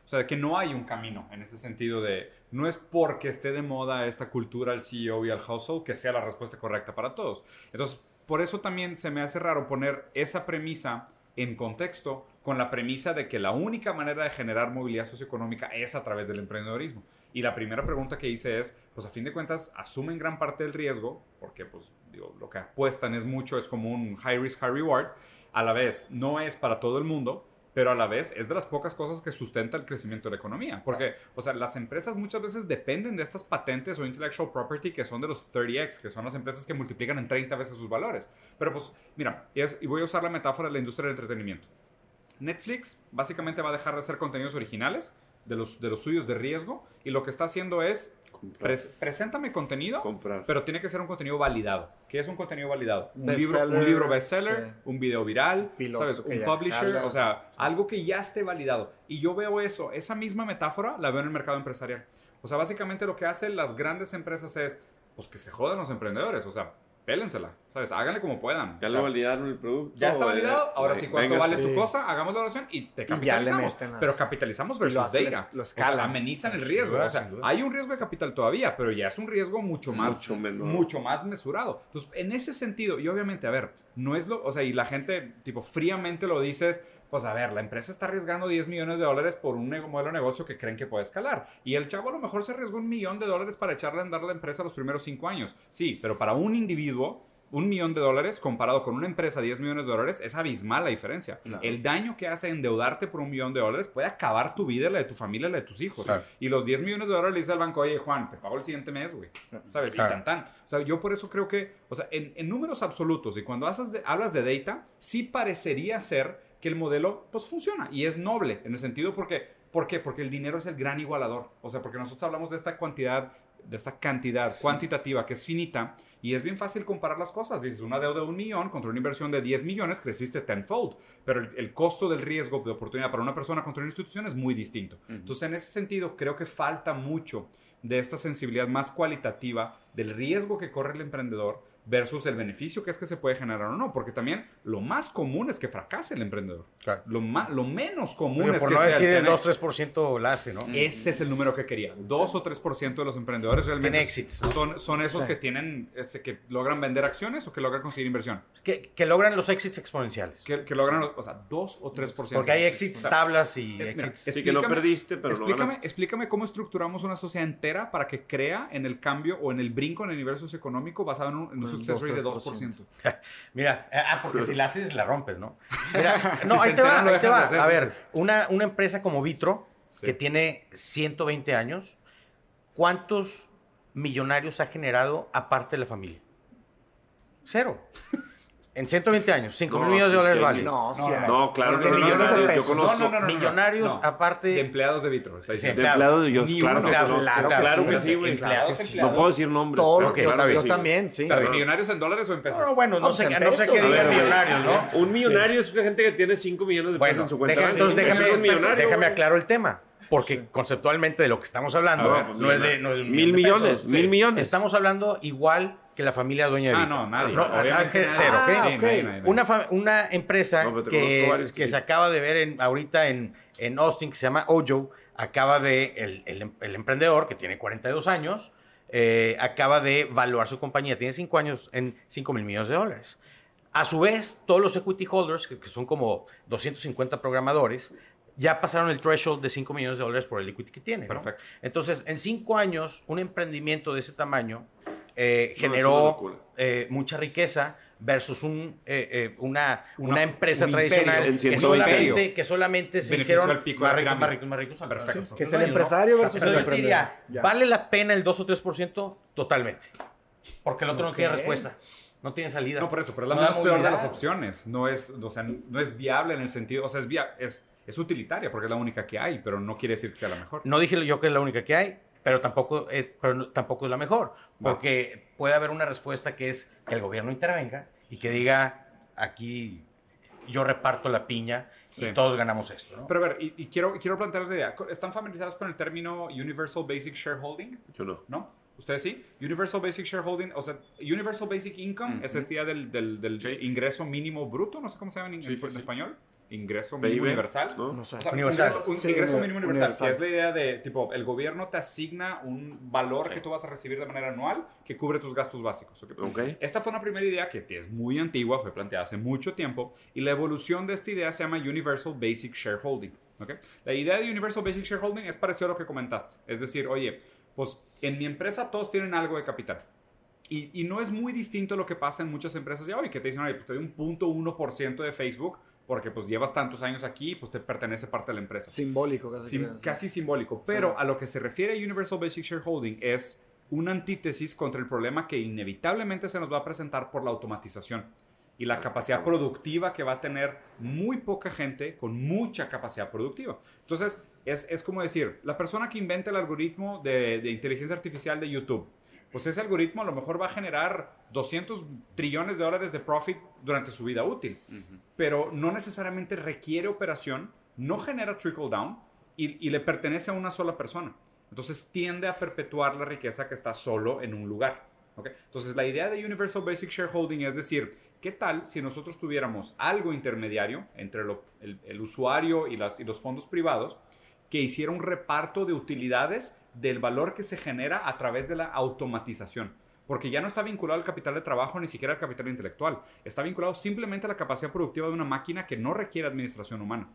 S1: o sea, que no hay un camino en ese sentido de, no es porque esté de moda esta cultura al CEO y al household que sea la respuesta correcta para todos. Entonces, por eso también se me hace raro poner esa premisa en contexto con la premisa de que la única manera de generar movilidad socioeconómica es a través del emprendedorismo. Y la primera pregunta que hice es, pues a fin de cuentas asumen gran parte del riesgo, porque pues digo, lo que apuestan es mucho, es como un high risk, high reward. A la vez, no es para todo el mundo, pero a la vez es de las pocas cosas que sustenta el crecimiento de la economía. Porque, o sea, las empresas muchas veces dependen de estas patentes o intellectual property que son de los 30x, que son las empresas que multiplican en 30 veces sus valores. Pero pues, mira, y, voy a usar la metáfora de la industria del entretenimiento. Netflix básicamente va a dejar de hacer contenidos originales de los, de los suyos de riesgo y lo que está haciendo es pres- preséntame contenido,
S5: Comprar.
S1: pero tiene que ser un contenido validado. ¿Qué es un contenido validado? Un libro,
S4: Bestseller,
S1: un libro bestseller,
S4: sí.
S1: un video viral,
S4: Piloto
S1: ¿sabes? Un publisher, o sea, algo que ya esté validado. Y yo veo eso, esa misma metáfora la veo en el mercado empresarial. O sea, básicamente lo que hacen las grandes empresas es, pues que se jodan los emprendedores, o sea, pélensela, ¿sabes? Háganle como puedan.
S5: Ya
S1: O sea,
S5: lo validaron el producto.
S1: ya está
S5: eh,
S1: validado, ahora sí, ¿cuánto
S5: venga,
S1: vale
S4: sí.
S1: tu cosa? Hagamos la oración y te
S4: ya le
S1: capitalizamos.
S4: las-
S1: Pero capitalizamos
S4: Y lo
S1: versus data.
S4: lo
S1: o sea,
S4: escalan.
S1: amenizan el riesgo. o sea, hay un riesgo de capital todavía, pero ya es un riesgo mucho más,
S5: Mucho
S1: mucho más mesurado. Entonces, en ese sentido, y obviamente, a ver, no es lo, o sea, y la gente, tipo, fríamente lo dices, pues a ver, la empresa está arriesgando 10 millones de dólares por un modelo de negocio que creen que puede escalar. Y el chavo a lo mejor se arriesgó un millón de dólares para echarle a andar la empresa los primeros 5 años. Sí, pero para un individuo, un millón de dólares comparado con una empresa 10 millones de dólares es abismal la diferencia.
S3: Claro.
S1: El daño que hace endeudarte por un millón de dólares puede acabar tu vida, la de tu familia, la de tus hijos.
S2: Claro.
S1: Y los 10 millones de dólares le dice al banco, oye, Juan, te pago el siguiente mes, güey. ¿Sabes?
S2: Claro.
S1: Y tan tan. O sea, yo por eso creo que, o sea, en, en números absolutos y cuando haces de- hablas de data, sí parecería ser que el modelo, pues funciona y es noble en el sentido porque, ¿por qué? Porque el dinero es el gran igualador. O sea, porque nosotros hablamos de esta cantidad, de esta cantidad cuantitativa que es finita y es bien fácil comparar las cosas. Dices, una deuda de un millón contra una inversión de 10 millones, creciste tenfold. Pero el, el costo del riesgo de oportunidad para una persona contra una institución es muy distinto. Entonces, en ese sentido, creo que falta mucho de esta sensibilidad más cualitativa del riesgo que corre el emprendedor versus el beneficio que es que se puede generar o no. Porque también lo más común es que fracase el emprendedor.
S2: Claro.
S1: Lo, ma- lo menos común
S2: Oye,
S1: es
S2: por
S1: que
S2: no
S1: sea
S2: decir el
S1: tener-
S2: 2-3% la hace, ¿no?
S1: ese es el número que quería. 2 o 3% de los emprendedores realmente son, son esos
S4: Sí.
S1: que tienen, este, que logran vender acciones o que logran conseguir inversión.
S2: Que, que logran los exits exponenciales.
S1: Que, que logran, o sea, 2 o 3%.
S2: Porque hay exits tablas y
S1: mira,
S2: exits.
S5: Sí, que
S1: Explícame-
S5: perdiste, pero
S1: explícame, explícame cómo estructuramos una sociedad entera para que crea en el cambio o en el brinco en el universo socioeconómico basado en un, en un
S4: Un
S1: success rate de
S4: 2%.
S1: 2%.
S2: Mira, eh, ah, porque si la haces, la rompes, ¿no? Mira, no,
S1: Si
S2: ahí te va, ahí te va. A ver, una, una empresa como Vitro,
S1: Sí.
S2: que tiene 120 años, ¿cuántos millonarios ha generado aparte de la familia? Cero. En 120 años, 5 mil
S5: No,
S2: millones de dólares
S5: sí,
S2: vale.
S4: No, sí.
S1: no,
S5: No, claro
S1: No,
S5: que
S1: no,
S5: no,
S1: millones de
S5: millonarios,
S4: pesos.
S5: Yo conozco
S1: No, no, no, no,
S2: millonarios
S1: no.
S2: aparte
S1: De empleados de Vitro. está
S2: Sí,
S1: diciendo.
S5: de
S2: empleados.
S5: empleados, yo, claro
S2: Claro, claro,
S5: Claro que sí, güey.
S1: Empleados, empleados.
S5: No puedo decir nombres.
S4: Todo
S5: pero
S4: lo que yo
S5: sí.
S4: también, sí.
S1: ¿Pero millonarios en dólares o en pesos?
S2: No, no, bueno, no, sé, no sé qué digan millonarios, ¿no?
S5: Un millonario es una gente que tiene 5 millones de pesos en su cuenta.
S2: entonces déjame, aclaro el tema. Porque conceptualmente de lo que estamos hablando
S1: ver,
S2: no, es de, no es de un
S5: Mil
S2: de
S5: millones,
S2: pesos.
S5: mil millones.
S2: Estamos hablando igual que la familia dueña de
S1: Ah, no, nadie.
S2: No,
S1: Obviamente
S2: Ángel,
S1: nadie.
S2: cero, ¿ok?
S4: Ah,
S1: nadie,
S4: ok.
S1: nadie, nadie.
S2: Una, una empresa
S5: No, varios que
S2: que
S5: sí.
S2: se acaba de ver en, ahorita en, en Austin, que se llama Ojo, acaba de, el, el em- el emprendedor, que tiene 42 años, eh, acaba de valuar su compañía, tiene 5 años en 5 mil millones de dólares. A su vez, todos los equity holders, que, que son como 250 programadores, ya pasaron el threshold de 5 millones de dólares por el equity que tiene. ¿no?
S1: Perfecto.
S2: Entonces, en 5 años, un emprendimiento de ese tamaño eh, generó eh, mucha riqueza versus un, eh, eh, una,
S1: Una-
S2: una empresa
S1: un
S2: tradicional
S1: imperio,
S2: que, solamente, que solamente se
S1: Benefició
S2: hicieron
S1: al pico
S2: más ricos, más ricos, más ricos.
S1: Perfecto.
S2: Sí,
S4: Que es el
S2: ¿no?
S4: empresario versus el
S2: Entonces, yo te
S4: emprendedor.
S2: diría,
S4: Ya.
S2: ¿vale la pena el 2 o 3%? Totalmente. Porque el otro no tiene respuesta. No tiene salida.
S1: No, por eso, pero es la
S2: No
S1: menos peor de las opciones. No es, o sea, no es viable en el sentido, o sea, es, via- es, es utilitaria porque es la única que hay, pero no quiere decir que sea la mejor.
S2: No dije yo que es la única que hay, pero tampoco, es, pero no- tampoco es la mejor. Porque puede haber una respuesta que es que el gobierno intervenga y que diga, aquí yo reparto la piña
S1: Sí.
S2: y todos ganamos esto. ¿no?
S1: Pero a ver, y, y quiero, quiero plantear esta idea. ¿Están familiarizados con el término Universal Basic Shareholding?
S5: Yo no.
S1: ¿No? ¿Ustedes sí? Universal Basic Shareholding, o sea, Universal Basic Income
S3: Ujú.
S1: es esta idea del, del, del
S3: Sí.
S1: ingreso mínimo bruto, no sé cómo se llama en,
S3: Sí,
S1: en-
S3: sí,
S1: en
S3: sí.
S1: español. Ingreso
S5: Baby,
S1: mínimo universal.
S5: ¿no?
S4: No sé.
S1: O sea,
S2: Universal.
S1: ingreso- un
S4: Sí,
S1: ingreso mínimo universal,
S4: universal.
S1: que es la idea de, tipo, el gobierno te asigna un valor
S3: Sí.
S1: que tú vas a recibir de manera anual que cubre tus gastos básicos. ¿ok?
S5: Ok.
S1: Esta fue una primera idea que es muy antigua, fue planteada hace mucho tiempo, y la evolución de esta idea se llama Universal Basic Shareholding. ¿ok? La idea de Universal Basic Shareholding es parecido a lo que comentaste. Es decir, oye, pues en mi empresa todos tienen algo de capital. Y, y no es muy distinto a lo que pasa en muchas empresas de hoy, que te dicen, oye, pues te doy un punto 1% de Facebook, porque pues llevas tantos años aquí, pues te pertenece parte de la empresa.
S4: Simbólico, casi.
S1: Sim- casi simbólico. Pero a lo que se refiere a Universal Basic Shareholding es una antítesis contra el problema que inevitablemente se nos va a presentar por la automatización y la capacidad productiva que va a tener muy poca gente con mucha capacidad productiva. Entonces, es, es como decir, la persona que inventa el algoritmo de, de inteligencia artificial de YouTube, pues ese algoritmo a lo mejor va a generar 200 trillones de dólares de profit durante su vida útil pero no necesariamente requiere operación, no genera trickle down y, y le pertenece a una sola persona. Entonces tiende a perpetuar la riqueza que está solo en un lugar. ¿ok? Entonces la idea de Universal Basic Shareholding es decir, ¿qué tal si nosotros tuviéramos algo intermediario entre lo- el, el usuario y, las, y los fondos privados que hiciera un reparto de utilidades del valor que se genera a través de la automatización? Porque ya no está vinculado al capital de trabajo ni siquiera al capital intelectual. Está vinculado simplemente a la capacidad productiva de una máquina que no requiere administración humana.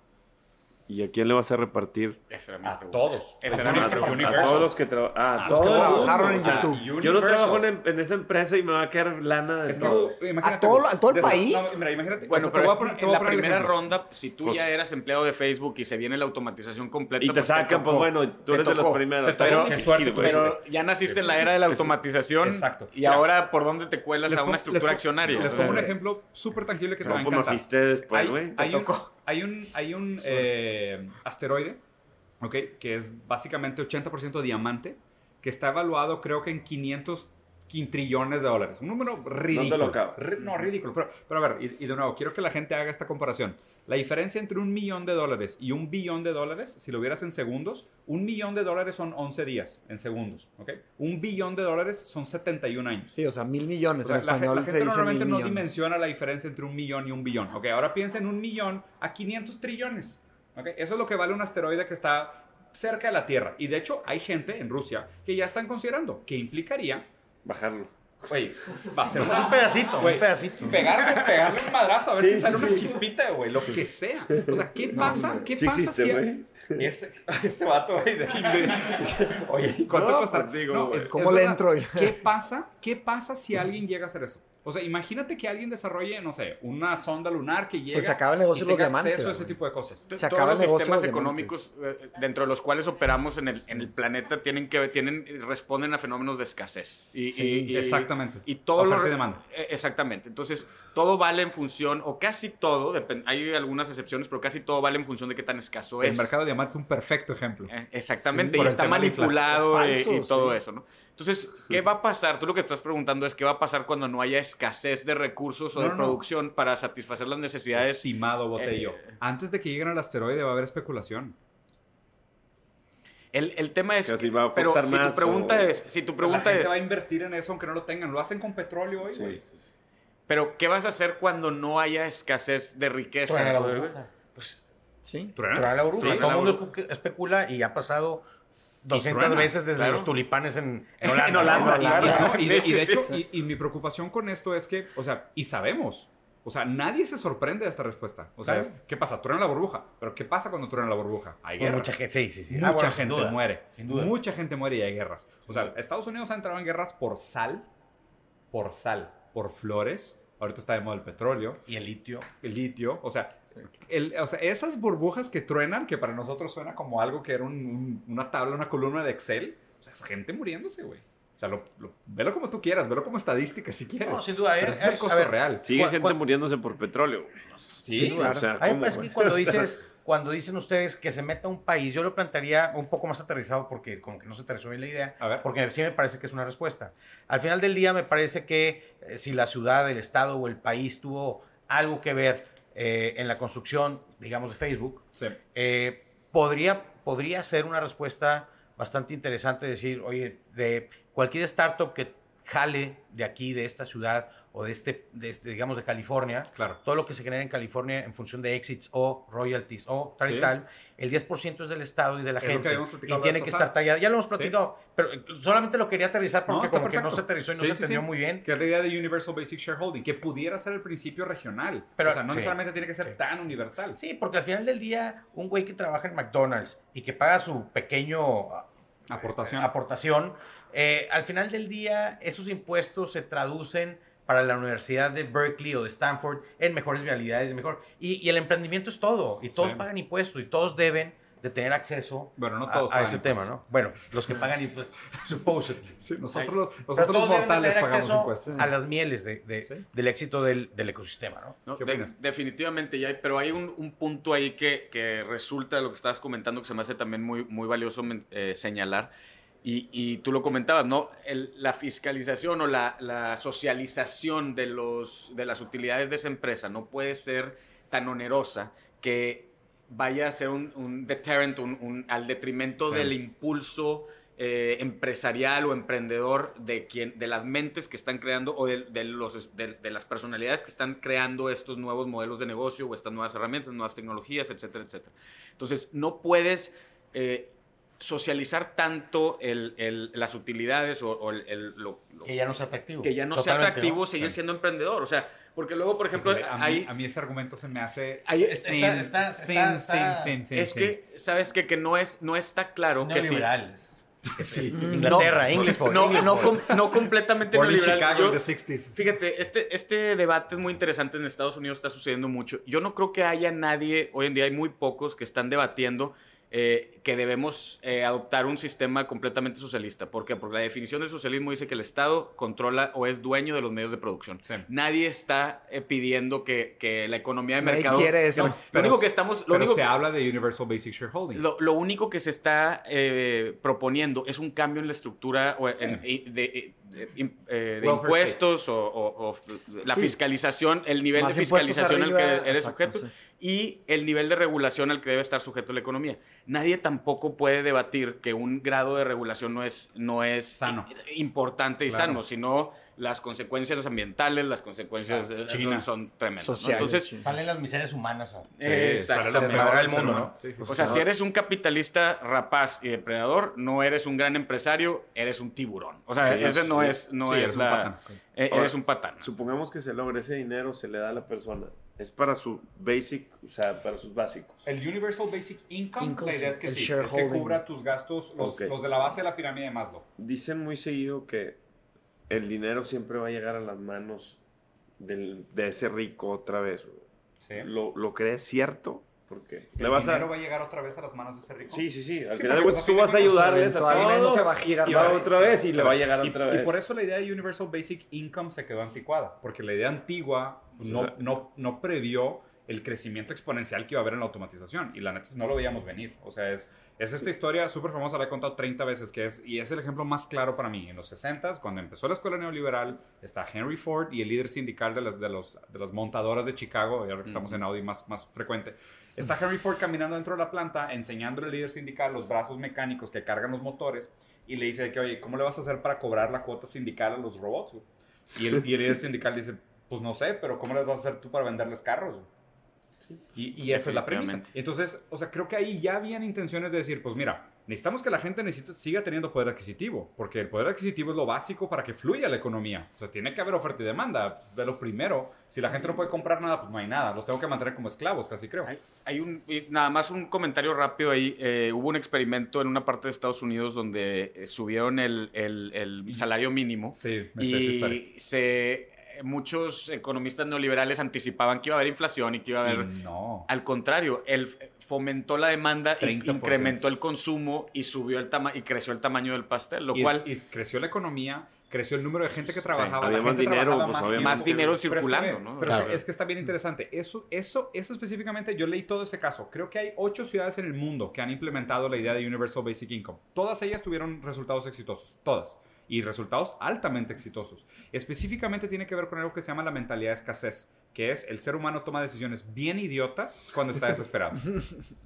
S5: ¿Y a quién le vas a repartir?
S3: Esa era mi
S1: A
S3: pregunta.
S1: todos.
S3: Esa era
S5: A,
S3: mi pregunta.
S5: a todos los que trabajan. Ah,
S1: A
S5: todos.
S1: los que
S4: trabajaron en YouTube.
S5: Yo no trabajo en, en esa empresa y me va a quedar lana de
S1: Es que,
S5: todo.
S1: imagínate.
S4: ¿A todo-
S1: Gus,
S4: a todo el
S1: de-
S4: país?
S1: no, mira, imagínate.
S3: Bueno, pero
S1: a
S3: es-
S1: poner-
S3: en la primera ronda, si tú
S5: Pues-
S3: ya eras empleado de Facebook y se viene la automatización completa,
S5: Y te
S3: pues
S5: sacan, pues bueno, tú eres de los primeros.
S3: Pero,
S1: Qué suerte
S3: pero ya naciste en la era de la automatización
S1: Exacto.
S3: y ahora por dónde te cuelas a una estructura accionaria.
S1: Les pongo un ejemplo súper tangible que te va a
S5: No,
S1: encantar.
S5: naciste después, güey.
S3: Te tocó.
S1: Hay un, hay un eh, asteroide, ¿ok? Que es básicamente 80% diamante, que está evaluado creo que en 500 quintrillones de dólares. Un número ridículo.
S5: lo acaba?
S1: Ri- no, ridículo. Pero, pero a ver, y, y de nuevo, quiero que la gente haga esta comparación. La diferencia entre un millón de dólares y un billón de dólares, si lo vieras en segundos, un millón de dólares son 11 días en segundos, ¿ok? Un billón de dólares son 71 años.
S4: Sí, o sea, mil millones.
S1: O sea,
S4: en
S1: la,
S4: español
S1: la
S4: se
S1: gente
S4: dice
S1: normalmente no dimensiona la diferencia entre un millón y un billón. Ok, ahora piensa en un millón a 500 trillones. Ok, eso es lo que vale un asteroide que está cerca de la Tierra. Y de hecho, hay gente en Rusia que ya están considerando que implicaría,
S5: Bajarlo.
S1: güey, va a ser
S2: Un pedacito,
S1: Güey,
S2: un pedacito.
S1: Pegarle, pegarle un madrazo a ver
S5: Sí,
S1: si sale
S5: sí,
S1: una
S5: sí.
S1: chispita, güey, lo que sea. O sea, ¿qué pasa? ¿Qué
S5: Sí
S1: pasa
S5: existe,
S1: si...
S5: güey.
S1: Este, este vato, güey, de Oye, ¿y ¿cuánto
S5: No,
S1: costará?
S5: pues digo,
S1: no, es,
S4: ¿Cómo
S1: es
S4: le
S1: verdad.
S4: entro?
S1: ¿Qué pasa? ¿Qué pasa si alguien llega a hacer eso? O sea, imagínate que alguien desarrolle, no sé, una sonda lunar que llega
S4: Pues se acaba el negocio
S1: y
S4: de los
S1: tenga
S4: diamantes,
S1: acceso a ese
S4: güey.
S1: tipo de cosas.
S4: Se
S3: Todos
S4: acaba
S3: los
S4: el negocio
S3: sistemas
S4: de
S3: económicos eh, dentro de los cuales operamos en el, en el planeta tienen que tienen responden a fenómenos de escasez y,
S4: Sí,
S3: y- y-
S1: exactamente.
S3: y todo lo-
S1: Oferta y demanda.
S3: eh, exactamente entonces todo vale en función o casi todo depende hay algunas excepciones pero casi todo vale en función de qué tan escaso
S1: El
S3: es
S1: mercado de diamantes es un perfecto ejemplo.
S3: Eh, Exactamente,
S1: Sí,
S3: y
S1: el
S3: está manipulado
S4: Es
S3: eh,
S4: falso,
S3: y todo
S4: sí.
S3: eso, ¿no? Entonces, ¿qué va a pasar? Tú lo que estás preguntando es qué va a pasar cuando no haya escasez de recursos o
S1: No,
S3: de
S1: no,
S3: producción para satisfacer las necesidades.
S1: Estimado Botello.
S3: eh,
S1: Antes de que lleguen al asteroide va a haber especulación.
S3: El, el tema es,
S5: Que si va a
S3: pero si tu pregunta
S5: o-
S3: es, si tu
S1: la
S3: pregunta
S1: gente
S3: es,
S1: va a invertir en eso aunque no lo tengan. Lo hacen con petróleo hoy,
S5: Sí,
S1: güey.
S5: sí, sí.
S3: Pero ¿qué vas a hacer cuando no haya escasez de riqueza?
S2: Truena la
S3: Poder-
S2: burbuja. Pues,
S4: Sí.
S1: ¿Truena?
S2: truena la burbuja.
S3: Sí,
S2: Todo el mundo especula y ha pasado 200
S1: truena,
S2: veces desde
S3: claro.
S2: los tulipanes en, en
S3: En
S2: Holanda.
S1: Y-
S3: claro.
S1: y, no, y de, y hecho, y, y mi preocupación con esto es que, o sea, y sabemos. O sea, nadie se sorprende de esta respuesta. O sea, es, ¿qué pasa? Truena la burbuja. Pero ¿qué pasa cuando truena la burbuja? Hay guerras.
S2: mucha gente, sí, sí, sí.
S1: Mucha
S2: Ah, bueno, sin
S1: gente
S2: duda,
S1: muere.
S2: Sin duda.
S1: Mucha gente muere y hay guerras. O sea, Estados Unidos ha entrado en guerras por sal, por sal, por flores. Ahorita está de moda el petróleo,
S2: Y el litio.
S1: el litio. O sea, el- o sea, esas burbujas que truenan, que para nosotros suena como algo que era un- un- una tabla, una columna de Excel. O sea, es gente muriéndose, güey. O sea, lo, lo- velo como tú quieras, velo como estadística si quieres.
S2: No, sin duda.
S1: Pero
S2: eh,
S1: ese es el
S2: eh,
S1: costo
S2: ver,
S1: real.
S5: Sigue gente muriéndose por petróleo. güey.
S1: Sí,
S5: Sí,
S1: claro.
S5: o sea, ¿cómo, güey?
S2: que cuando dices, cuando dicen ustedes que se meta un país, yo lo plantearía un poco más aterrizado porque como que no se aterrizó bien la idea,
S1: A ver.
S2: porque sí me parece que es una respuesta. Al final del día me parece que eh, si la ciudad, el estado o el país tuvo algo que ver eh, en la construcción, digamos, de Facebook,
S1: Sí.
S2: eh, podría, podría ser una respuesta bastante interesante decir, oye, de cualquier startup que jale de aquí, de esta ciudad o de este, de este, digamos, de California,
S1: Claro.
S2: todo lo que se genera en California en función de exits o royalties o tal
S1: Sí.
S2: y tal, el 10% es del Estado y de la
S1: Es
S2: gente. y tiene que estar tallado. Ya lo hemos platicado, pero eh, solamente lo quería aterrizar
S1: No,
S2: porque
S1: está
S2: como que no se aterrizó y no
S1: Sí,
S2: se entendió muy bien.
S1: Que es la idea de Universal Basic Shareholding, que pudiera ser el principio regional.
S2: Pero-
S1: o sea, no necesariamente tiene que ser tan universal.
S2: Sí, porque al final del día, un güey que trabaja en McDonald's y que paga su pequeño ah,
S1: Aportación.
S2: aportación, eh, al final del día, esos impuestos se traducen para la Universidad de Berkeley o de Stanford en mejores realidades, mejor. Y, y el emprendimiento es todo, y todos
S1: Sí.
S2: pagan impuestos, y todos deben de tener acceso
S1: Bueno, no
S2: a-
S1: todos
S2: a, ese
S1: impuestos.
S2: tema, ¿no? Bueno, los que pagan impuestos, supposedly.
S1: Sí, nosotros, nosotros los mortales pagamos impuestos.
S2: A las mieles de- de-
S1: Sí.
S2: del éxito del, del ecosistema, ¿no?
S3: No,
S1: ¿Qué
S3: de-
S1: opinas?
S3: definitivamente ya hay, pero hay un, un punto ahí que, que resulta de lo que estabas comentando que se me hace también muy, muy valioso eh, señalar. Y, y tú lo comentabas, ¿no? El- la fiscalización o la, la socialización de, los, de las utilidades de esa empresa no puede ser tan onerosa que vaya a ser un, un deterrent un- un- al detrimento
S1: Sí.
S3: del impulso eh, empresarial o emprendedor de quien de las mentes que están creando o de, de los de, de las personalidades que están creando estos nuevos modelos de negocio o estas nuevas herramientas, nuevas tecnologías, etcétera, etcétera. Entonces, no puedes eh, socializar tanto el- el- las utilidades o, o el, el- lo, lo-
S2: Que ya no sea atractivo.
S3: que ya no sea atractivo
S2: ¿no?
S3: seguir
S1: Sí.
S3: siendo emprendedor. O sea, porque luego, por ejemplo,
S1: a, mí,
S3: hay,
S1: a mí ese argumento se me hace
S3: hay-
S2: Está-
S3: es que, ¿sabes qué? Que no, es, no está claro que sí.
S1: Sí.
S2: Inglaterra, English boy,
S3: No,
S2: English
S3: no, com- no completamente neoliberal.
S1: Chicago
S3: Yo-
S1: in the 60s.
S3: Fíjate, este, este debate es muy interesante en Estados Unidos, está sucediendo mucho. Yo no creo que haya nadie, hoy en día hay muy pocos que están debatiendo eh, que debemos eh, adoptar un sistema completamente socialista. ¿Por qué? Porque la definición del socialismo dice que el Estado controla o es dueño de los medios de producción.
S1: Sí.
S3: Nadie está eh, pidiendo que, que la economía de
S4: Nadie
S3: mercado...
S4: quiere eso.
S3: No, lo
S1: Pero
S3: único que estamos... Lo
S1: Pero
S3: único
S1: se
S3: que-
S1: habla de Universal Basic Shareholding.
S3: lo, lo único que se está eh, proponiendo es un cambio en la estructura o en-
S1: Sí.
S3: de, de- de- im- eh, de impuestos o, o- o la
S4: Sí.
S3: fiscalización, el nivel
S4: Más
S3: de fiscalización
S4: arriba,
S3: al que eres
S4: exacto,
S3: sujeto
S4: sí.
S3: y el nivel de regulación al que debe estar sujeto la economía. Nadie tampoco puede debatir que un grado de regulación no es, no es
S1: Sano.
S3: importante y
S1: Claro.
S3: sano, sino las consecuencias ambientales, las consecuencias
S1: Claro. China.
S3: son, son tremendas. ¿no?
S4: Sociales,
S3: Entonces,
S4: sí.
S2: Salen las miserias humanas. a-
S1: Sí,
S3: exactamente.
S1: del
S2: el mundo, ¿no?
S1: humano. Sí, sí,
S3: O sea, si eres un capitalista rapaz y depredador, no eres un gran empresario, eres un tiburón. O sea,
S5: Sí,
S3: ese no es, no
S1: Sí,
S3: es
S1: eres un
S3: la-
S1: patán, sí.
S3: eh,
S5: Ahora,
S3: eres un patán.
S5: Supongamos que se logra ese dinero, se le da a la persona. Es para su basic, o sea, para sus básicos.
S1: El Universal Basic Income,
S4: Income,
S1: la idea es que sí, es que cubra tus gastos, los, los de la base de la pirámide de Maslow.
S5: Dicen muy seguido que el dinero siempre va a llegar a las manos del- de ese rico otra vez.
S1: Sí.
S5: ¿Lo, ¿Lo crees cierto? Porque
S1: ¿El
S5: le vas
S1: dinero
S5: a...
S1: va a llegar otra vez a las manos de ese rico?
S5: Sí, sí, sí. Al
S1: Sí,
S5: final de cuentas tú vas a ayudarles a todos.
S4: se va a girar
S5: Y va otra vez y le va a
S1: Y-
S5: llegar otra
S1: y,
S5: vez.
S1: por eso la idea de Universal Basic Income se quedó anticuada, porque la idea antigua no, no, no previó el crecimiento exponencial que iba a haber en la automatización. Y la neta no lo veíamos venir. O sea, es, es esta historia súper famosa, la he contado 30 veces, que es, y es el ejemplo más claro para mí. En los 60s, cuando empezó la escuela neoliberal, está Henry Ford y el líder sindical de las, de los, de las montadoras de Chicago, y ahora que estamos en Audi más, más frecuente. Está Henry Ford caminando dentro de la planta, enseñándole al líder sindical los brazos mecánicos que cargan los motores, y le dice que, oye, ¿cómo le vas a hacer para cobrar la cuota sindical a los robots? güey?" Y el, y el líder sindical dice, pues no sé, pero ¿cómo les vas a hacer tú para venderles carros? Güey?" Y, y esa es la premisa. Entonces, o sea, creo que ahí ya habían intenciones de decir, pues mira, necesitamos que la gente necesita, siga teniendo poder adquisitivo, porque el poder adquisitivo es lo básico para que fluya la economía. O sea, tiene que haber oferta y demanda. De lo primero, si la gente no puede comprar nada, pues no hay nada. Los tengo que mantener como esclavos, casi creo.
S3: Hay, hay un, nada más un comentario rápido ahí. eh, hubo un experimento en una parte de Estados Unidos donde eh, subieron el, el- el salario mínimo
S1: Sí, me sé esa historia.
S3: y se, muchos economistas neoliberales anticipaban que iba a haber inflación y que iba a haber...
S1: No.
S3: Al contrario, él fomentó la demanda, y
S1: 30%.
S3: incrementó el consumo y subió el tamaño y creció el tamaño del pastel, lo
S1: y,
S3: cual
S1: y creció la economía, creció el número de gente que trabajaba.
S5: había
S1: la
S5: más
S1: gente
S5: dinero,
S1: trabajaba
S5: pues,
S1: más,
S5: había
S3: más dinero
S1: Pero es que
S3: circulando, ¿no?
S1: Pero
S2: Claro.
S1: es que está bien interesante. Eso, eso, eso específicamente, yo leí todo ese caso. Creo que hay ocho ciudades en el mundo que han implementado la idea de Universal Basic Income. Todas ellas tuvieron resultados exitosos, todas. Y resultados altamente exitosos. Específicamente tiene que ver con algo que se llama la mentalidad de escasez, que es el ser humano toma decisiones bien idiotas cuando está desesperado.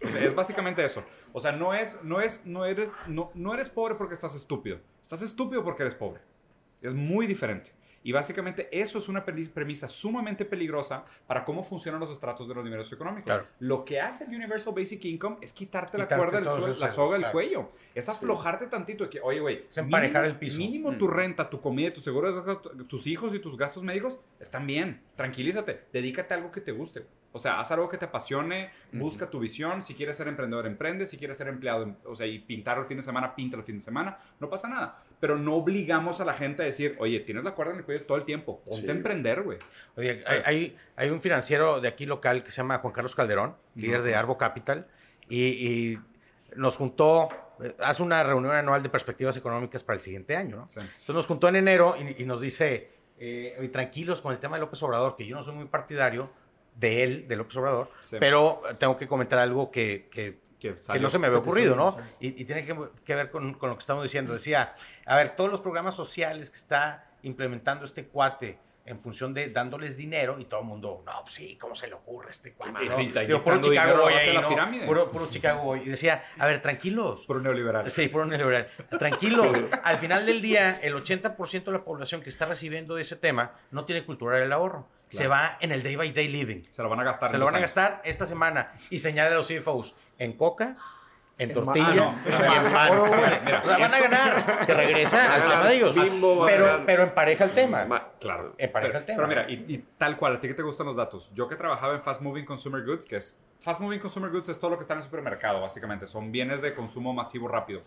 S1: Es básicamente eso. O sea, no es, no es, no eres, no, no eres pobre porque estás estúpido. Estás estúpido porque eres pobre. Es muy diferente. Y básicamente eso es una premisa sumamente peligrosa para cómo funcionan los estratos de los niveles económicos.
S2: Claro.
S1: Lo que hace el Universal Basic Income es quitarte, la
S2: Quitarte
S1: cuerda, del suelo-
S2: esos
S1: la soga del
S2: claro.
S1: cuello. Es aflojarte tantito. de Que, oye, güey,
S2: Es emparejar
S1: mínimo-
S2: el piso.
S1: Mínimo
S3: Mm.
S1: tu renta, tu comida, tu seguro tus hijos y tus gastos médicos están bien. Tranquilízate. Dedícate a algo que te guste. O sea, haz algo que te apasione, busca tu visión. Si quieres ser emprendedor, emprende. Si quieres ser empleado, em, o sea, y pintar el fin de semana, pinta el fin de semana. No pasa nada. Pero no obligamos a la gente a decir, oye, tienes la cuerda en el cuello todo el tiempo. Ponte a emprender, güey.
S2: Oye, hay, hay, hay un financiero de aquí local que se llama Juan Carlos Calderón, líder de Arbo Capital, y, y nos juntó, eh, hace una reunión anual de perspectivas económicas para el siguiente año, ¿no?
S1: Sí.
S2: Entonces nos juntó en enero y, y nos dice, eh, "Oye, tranquilos con el tema de López Obrador, que yo no soy muy partidario de él, de López Obrador,
S1: Sí.
S2: pero tengo que comentar algo que, que,
S1: Que,
S2: que no se me había ocurrido, ¿no? Y, y tiene que, que ver con, con lo que estamos diciendo. Decía, a ver, todos los programas sociales que está implementando este cuate en función de dándoles dinero y todo el mundo, no, pues sí, ¿cómo se le ocurre a este cuate? No?
S1: sí,
S2: Digo, puro Chicago Boy
S1: a de
S2: ahí, ¿no? Puro, puro Chicago Boy. Y decía, a ver, tranquilos.
S1: Un neoliberal.
S2: Sí, un neoliberal. Tranquilos. Al final del día, el 80% de la población que está recibiendo ese tema no tiene cultura del ahorro. Se
S1: Claro.
S2: va en el day by day living.
S1: Se lo van a gastar.
S2: Se lo van a
S1: años.
S2: gastar esta semana y señala a los CFOs en coca, en tortilla, y en pan.
S4: Oro.
S1: Mira,
S2: van a ganar. Que regresa al tema de ellos.
S5: Bimbo
S2: Pero, pero empareja el tema.
S5: Ma-
S1: Claro.
S2: Empareja
S1: pero,
S2: el tema.
S1: pero mira, y, y tal cual, ¿a ti qué te gustan los datos? Yo que trabajaba en Fast Moving Consumer Goods, que es... Fast Moving Consumer Goods es todo lo que está en el supermercado, básicamente. Son bienes de consumo masivo rápido.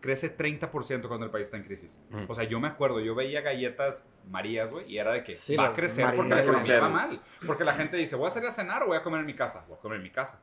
S1: Crece 30% cuando el país está en crisis.
S2: Mm.
S1: O sea, yo me acuerdo, yo veía galletas Marías, güey, y era de que
S4: Sí,
S1: va a crecer porque la economía va mal. Porque la gente dice, voy a salir a cenar o voy a comer en mi casa. Voy a comer en mi casa.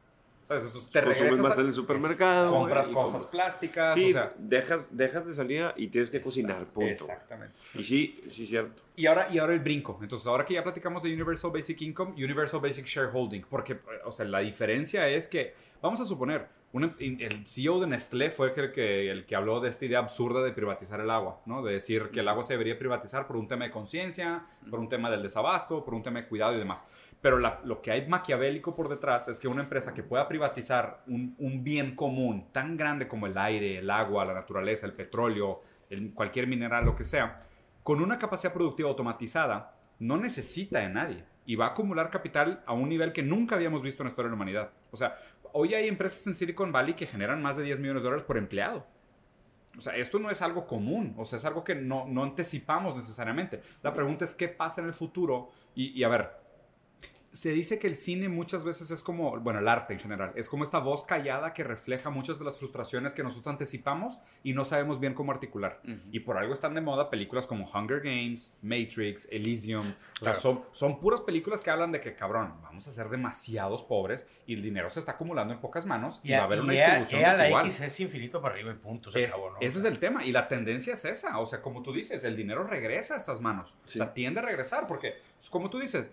S1: ¿Sabes? Entonces te
S5: Consumes
S1: regresas
S5: más
S1: a-
S5: en el supermercado,
S1: Compras
S5: güey,
S1: cosas plásticas,
S5: Sí,
S1: o sea...
S5: dejas, dejas de salir y tienes que cocinar, punto.
S1: Exactamente.
S5: Y sí, sí, cierto.
S1: Y ahora, y ahora el brinco. Entonces, ahora que ya platicamos de Universal Basic Income, Universal Basic Shareholding. Porque, o sea, la diferencia es que, vamos a suponer, un- el CEO de Nestlé fue el que, el que habló de esta idea absurda de privatizar el agua, ¿no? De decir que el agua se debería privatizar por un tema de conciencia, por un tema del desabasto, por un tema de cuidado y demás. Pero la- lo que hay maquiavélico por detrás es que una empresa que pueda privatizar un, un bien común tan grande como el aire, el agua, la naturaleza, el petróleo, el- cualquier mineral, lo que sea, con una capacidad productiva automatizada, no necesita de nadie y va a acumular capital a un nivel que nunca habíamos visto en la historia de la humanidad. O sea, hoy hay empresas en Silicon Valley que generan más de 10 millones de dólares por empleado. O sea, esto no es algo común, o sea, es algo que no, no anticipamos necesariamente. La pregunta es qué pasa en el futuro y, y a ver, se dice que el cine muchas veces es como, bueno, el arte en general, es como esta voz callada que refleja muchas de las frustraciones que nosotros anticipamos y no sabemos bien cómo articular. Y por algo están de moda películas como Hunger Games, Matrix, Elysium. O sea,
S2: Claro.
S1: son, son puras películas que hablan de que, cabrón, vamos a ser demasiados pobres y el dinero se está acumulando en pocas manos y, va a haber una
S2: a-
S1: distribución
S2: a la
S1: desigual.
S2: X es infinito para arriba y punto. Se
S1: Es-
S2: acabó, ¿no?
S1: ese es el tema y la tendencia es esa, o sea, como tú dices, el dinero regresa a estas manos,
S5: Sí.
S1: o sea, tiende a regresar porque, como tú dices,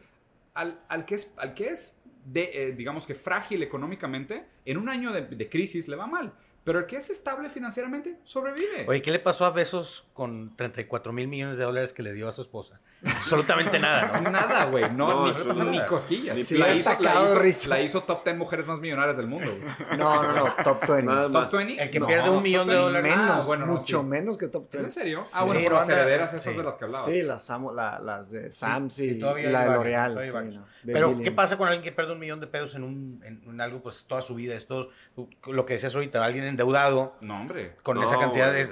S1: al, al que es, al que es de, eh, digamos que frágil económicamente, en un año de, de crisis le va mal, pero el que es estable financieramente sobrevive.
S2: Oye, ¿qué le pasó a Besos con 34 mil millones de dólares que le dio a su esposa? Absolutamente nada, ¿no?
S1: Nada, güey, no,
S5: No,
S1: ni,
S5: eso
S2: no.
S1: ni cosquillas.
S5: Ni
S1: la, hizo, la,
S4: Atacado de
S1: hizo,
S4: risa.
S1: la hizo top 10 mujeres más millonarias del mundo. güey.
S4: No, no, no, top 20.
S5: Nada más.
S1: ¿Top 20?
S2: El que
S1: No,
S2: pierde un millón de
S1: 20
S2: dólares.
S4: Menos,
S1: Ah, bueno, no,
S4: mucho
S1: sí.
S4: menos que top
S1: ¿Es en
S4: 20.
S1: serio? Ah,
S2: Sí,
S1: bueno,
S2: no
S1: por las herederas estas de las que hablabas.
S4: Sí, las, amo- la- las de Sams y,
S2: sí, todavía
S4: y la de L'Oreal.
S2: Pero, ¿qué pasa con alguien que pierde un millón de pesos en, un, en, en algo, pues toda su vida? Esto, lo que decías ahorita, alguien endeudado
S1: No, hombre.
S2: con esa cantidad es,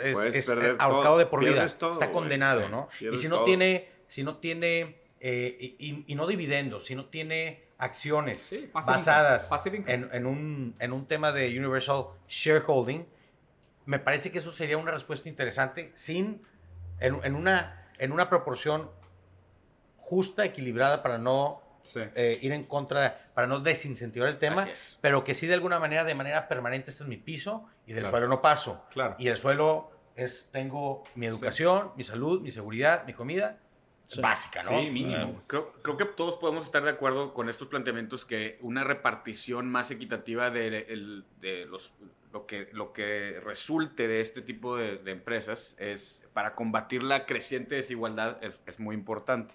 S2: ahorcado de por vida. Está condenado, ¿no? Y si no tiene, si no tiene, eh, y, y- no dividendos, si no tiene acciones
S1: Sí,
S2: basadas en, en un, en un tema de Universal Shareholding, me parece que eso sería una respuesta interesante sin, en, en una, en una proporción justa, equilibrada para no
S1: Sí.
S2: eh, ir en contra, para no desincentivar el tema, pero que sí de alguna manera, de manera permanente, este es mi piso y del
S1: Claro.
S2: suelo no paso.
S1: Claro.
S2: Y el suelo es, tengo mi educación, mi salud, mi seguridad, mi comida, básica, ¿no?
S1: Sí, mínimo.
S3: Creo, creo que todos podemos estar de acuerdo con estos planteamientos que una repartición más equitativa de, el- de los, lo, que, lo que resulte de este tipo de, de empresas es para combatir la creciente desigualdad es, es muy importante.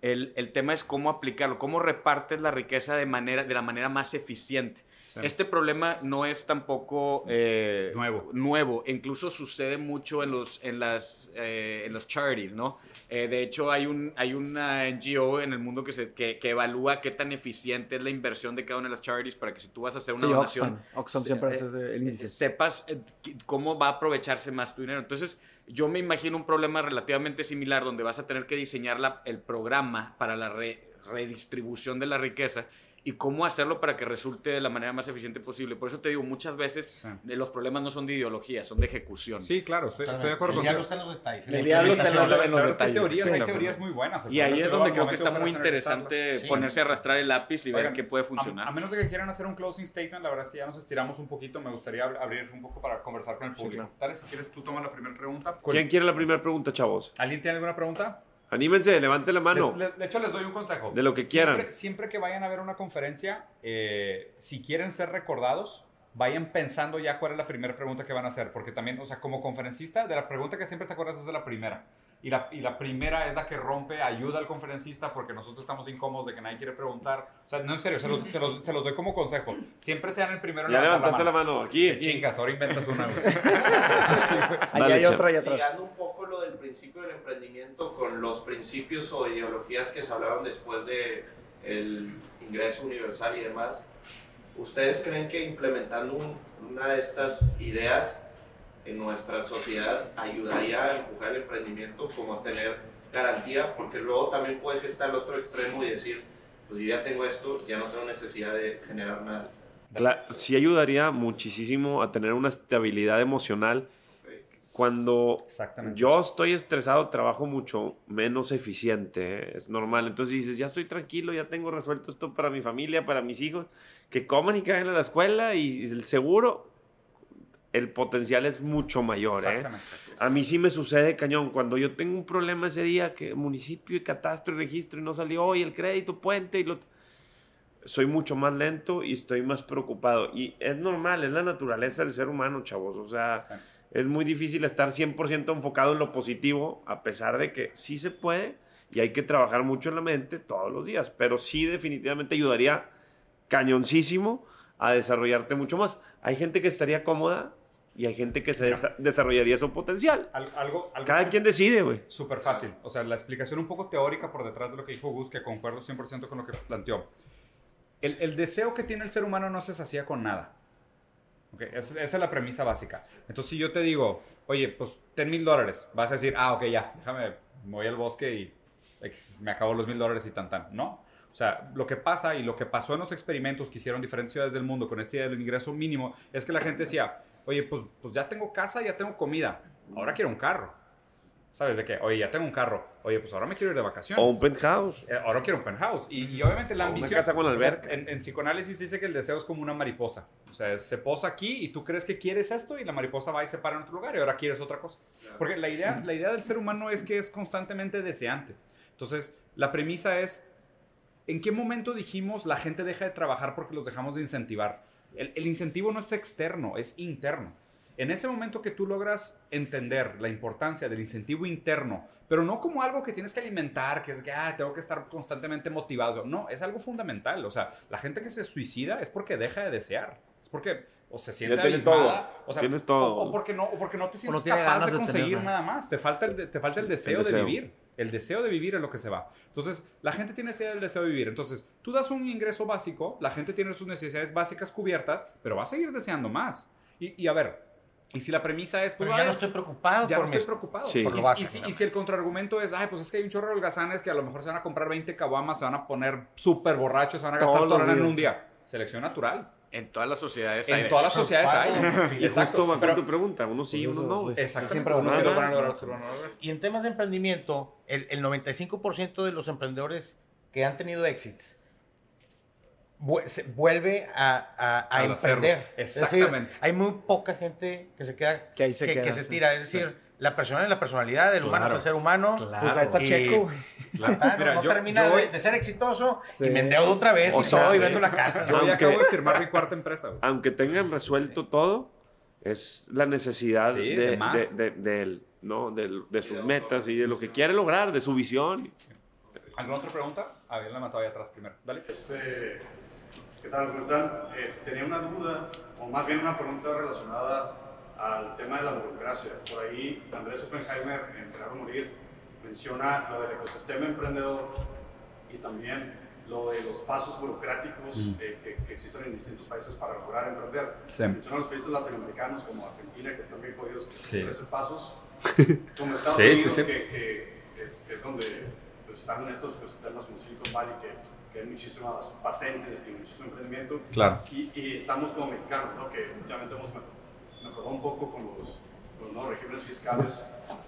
S3: El, el tema es cómo aplicarlo, cómo repartes la riqueza de, manera, de la manera más eficiente.
S1: Sí.
S3: Este problema no es tampoco eh,
S1: Nuevo.
S3: nuevo. Incluso sucede mucho en los, en las, eh, en los charities, ¿no? Eh, de hecho, hay, un, hay una NGO en el mundo que, se, que, que evalúa qué tan eficiente es la inversión de cada una de las charities para que si tú vas a hacer una
S4: Sí,
S3: donación,
S4: Oxfam. Oxfam
S3: se-
S4: siempre hace ese- el índice.
S3: sepas eh, cómo va a aprovecharse más tu dinero. Entonces, yo me imagino un problema relativamente similar donde vas a tener que diseñar la- el programa para la re- redistribución de la riqueza y cómo hacerlo para que resulte de la manera más eficiente posible. Por eso te digo, muchas veces
S1: Sí.
S3: eh, los problemas no son de ideología, son de ejecución.
S1: Sí, claro, estoy, estoy de acuerdo
S2: El diablo está en los detalles.
S3: El
S2: la
S3: diablo está en los-
S1: es que hay teorías,
S3: Sí,
S1: hay teorías muy buenas. El
S3: Y ahí es
S1: que
S3: donde creo que está muy interesante
S1: Sí.
S3: ponerse a arrastrar el lápiz y ver
S1: Oigan,
S3: qué puede
S1: A,
S3: funcionar.
S1: a menos de que quieran hacer un closing statement, la verdad es que ya nos estiramos un poquito. Me gustaría ab- abrir un poco para conversar con el público. Dale, si quieres, tú toma la primera pregunta.
S5: ¿Quién quiere la primera pregunta, chavos?
S1: ¿Alguien tiene alguna pregunta?
S5: Anímense, levante la mano.
S1: Les- le- de hecho, les doy un consejo.
S5: De lo que
S1: Siempre-
S5: quieran.
S1: Siempre que vayan a ver una conferencia, eh, si quieren ser recordados, vayan pensando ya cuál es la primera pregunta que van a hacer. Porque también, o sea, como conferencista, de la pregunta que siempre te acuerdas es de la primera. Y la, y la primera es la que rompe, ayuda al conferencista porque nosotros estamos incómodos de que nadie quiere preguntar. O sea, no en serio, se los, se los- se los doy como consejo. Siempre sean el primero en
S5: Ya
S1: levantar
S5: levantaste la mano. Aquí,
S1: Qué
S5: aquí.
S1: chingas, ahora inventas una. güey.
S4: Allá
S5: Dale,
S4: hay
S5: Cham.
S4: otra y otra.
S6: Ligando un poco lo del principio del emprendimiento con los principios o ideologías que se hablaron después de el ingreso universal y demás, ¿ustedes creen que implementando un- una de estas ideas en nuestra sociedad ayudaría a empujar el emprendimiento como a tener garantía? Porque luego también puedes irte al otro extremo y decir, pues yo ya tengo esto, ya no tengo necesidad de generar nada.
S5: Cla- sí ayudaría muchísimo a tener una estabilidad emocional. Cuando
S1: Exactamente.
S5: yo estoy estresado, trabajo mucho menos eficiente, ¿eh? es normal. Entonces dices, ya estoy tranquilo, ya tengo resuelto esto para mi familia, para mis hijos, que coman y caigan a la escuela y el seguro, el potencial es mucho mayor. ¿eh? A mí sí me sucede, cañón, cuando yo tengo un problema ese día, que municipio y catastro y registro y no salió, y el crédito, puente y lo... Soy mucho más lento y estoy más preocupado. Y es normal, es la naturaleza del ser humano, chavos. O sea, es muy difícil estar 100% enfocado en lo positivo, a pesar de que sí se puede y hay que trabajar mucho en la mente todos los días. Pero sí definitivamente ayudaría cañoncísimo a desarrollarte mucho más. Hay gente que estaría cómoda y hay gente que se desa- desarrollaría su potencial.
S1: Al- algo, algo
S5: Cada quien decide, güey.
S1: Súper fácil. O sea, la explicación un poco teórica por detrás de lo que dijo Gus, que concuerdo 100% con lo que planteó. El, el deseo que tiene el ser humano no se sacía con nada. Ok, Esa, esa es la premisa básica. Entonces, si yo te digo, oye, pues ten mil dólares, vas a decir, ah, ok, ya, déjame, me voy al bosque y me acabo los mil dólares y tan, tan. No. O sea, lo que pasa y lo que pasó en los experimentos que hicieron diferentes ciudades del mundo con este idea del ingreso mínimo es que la gente decía, oye, pues, pues ya tengo casa, ya tengo comida, ahora quiero un carro. ¿Sabes de qué? Oye, ya tengo un carro. Oye, pues ahora me quiero ir de vacaciones.
S5: O un penthouse.
S1: Eh, ahora quiero un penthouse. Y, y obviamente la
S5: O una
S1: ambición.
S5: casa con
S1: o sea,
S5: alberca.
S1: en, en psicoanálisis dice que el deseo es como una mariposa. O sea, se posa aquí y tú crees que quieres esto y la mariposa va y se para en otro lugar y ahora quieres otra cosa. Porque la idea, la idea del ser humano es que es constantemente deseante. Entonces, la premisa es: ¿en qué momento dijimos la gente deja de trabajar porque los dejamos de incentivar? El, el incentivo no es externo, es interno. En ese momento que tú logras entender la importancia del incentivo interno, pero no como algo que tienes que alimentar, que es que ah, tengo que estar constantemente motivado. No, es algo fundamental. O sea, la gente que se suicida es porque deja de desear. Es porque o se siente
S5: tienes
S1: abismada,
S5: todo.
S1: o sea,
S5: Tienes todo.
S1: O, o porque no, o porque no te sientes capaz de
S4: de
S1: conseguir nada más. Te falta el, te falta el deseo,
S5: deseo.
S1: de vivir. El deseo de vivir es lo que se va. Entonces, la gente tiene este deseo de vivir. Entonces, tú das un ingreso básico, la gente tiene sus necesidades básicas cubiertas, pero va a seguir deseando más. Y, y a ver, y si la premisa es, pues,
S2: Pero ya no estoy preocupado
S1: ya
S2: por
S1: no estoy
S2: mis-
S1: preocupado.
S5: Sí.
S1: Y,
S2: Por lo
S1: y si, y si el contraargumento es, ay, pues es que hay un chorro de holgazanes que a lo mejor se van a comprar 20 caguamas, se van a poner súper borrachos, se van a gastar lana en un día. Selección natural.
S3: En todas las sociedades hay
S1: En todas las sociedades hay.
S5: Y justo va con
S1: Pero-
S5: tu pregunta. Uno sí,
S4: Pues
S5: uno no.
S1: lograr.
S2: Y en temas de emprendimiento, el, el 95% de los emprendedores que han tenido se- vuelve a, a- emprender. Es decir,
S1: Exactamente.
S2: hay muy poca gente que se queda,
S4: Que ahí se
S2: que,
S4: queda,
S2: que se
S4: sí.
S2: tira. Es decir, la persona es la personalidad, el humano es el ser humano.
S1: Claro.
S4: Pues ahí está
S2: Y-
S4: Checo.
S1: Claro.
S2: No,
S1: Mira,
S2: no
S1: yo-
S2: termina
S1: yo
S2: de, de ser exitoso
S4: Sí.
S2: y me endeudo otra vez
S5: O
S2: y todo y
S5: sí.
S2: vendo la casa.
S1: Yo
S5: Aunque-
S1: acabo de firmar mi cuarta empresa. güey.
S5: Aunque tengan resuelto todo, es la necesidad
S1: Sí,
S5: de,
S1: de
S5: de- de- de él, ¿no? De, de sus metas y de lo que quiere lograr, de su visión.
S1: ¿Alguna otra pregunta? A ver, la matado ahí atrás primero. Dale.
S7: Este, ¿Qué tal? ¿Cómo están? Eh, tenía una duda, o más bien una pregunta relacionada al tema de la burocracia. Por ahí Andrés Oppenheimer, en Crear Morir, menciona lo del ecosistema emprendedor y también lo de los pasos burocráticos eh, que, que existen en distintos países para lograr emprender.
S1: Sí.
S7: Menciona los países latinoamericanos como Argentina, que están bien jodidos
S1: Sí.
S7: 13 pasos, como Estados
S1: Sí,
S7: Unidos,
S1: sí.
S7: Que, que es, que es donde pues, están estos ecosistemas como Silicon Valley, que, que hay muchísimas patentes y muchísimo emprendimiento.
S1: Claro.
S7: Y, y estamos como mexicanos, ¿no? que últimamente hemos mejorado un poco con los, los nuevos regímenes fiscales,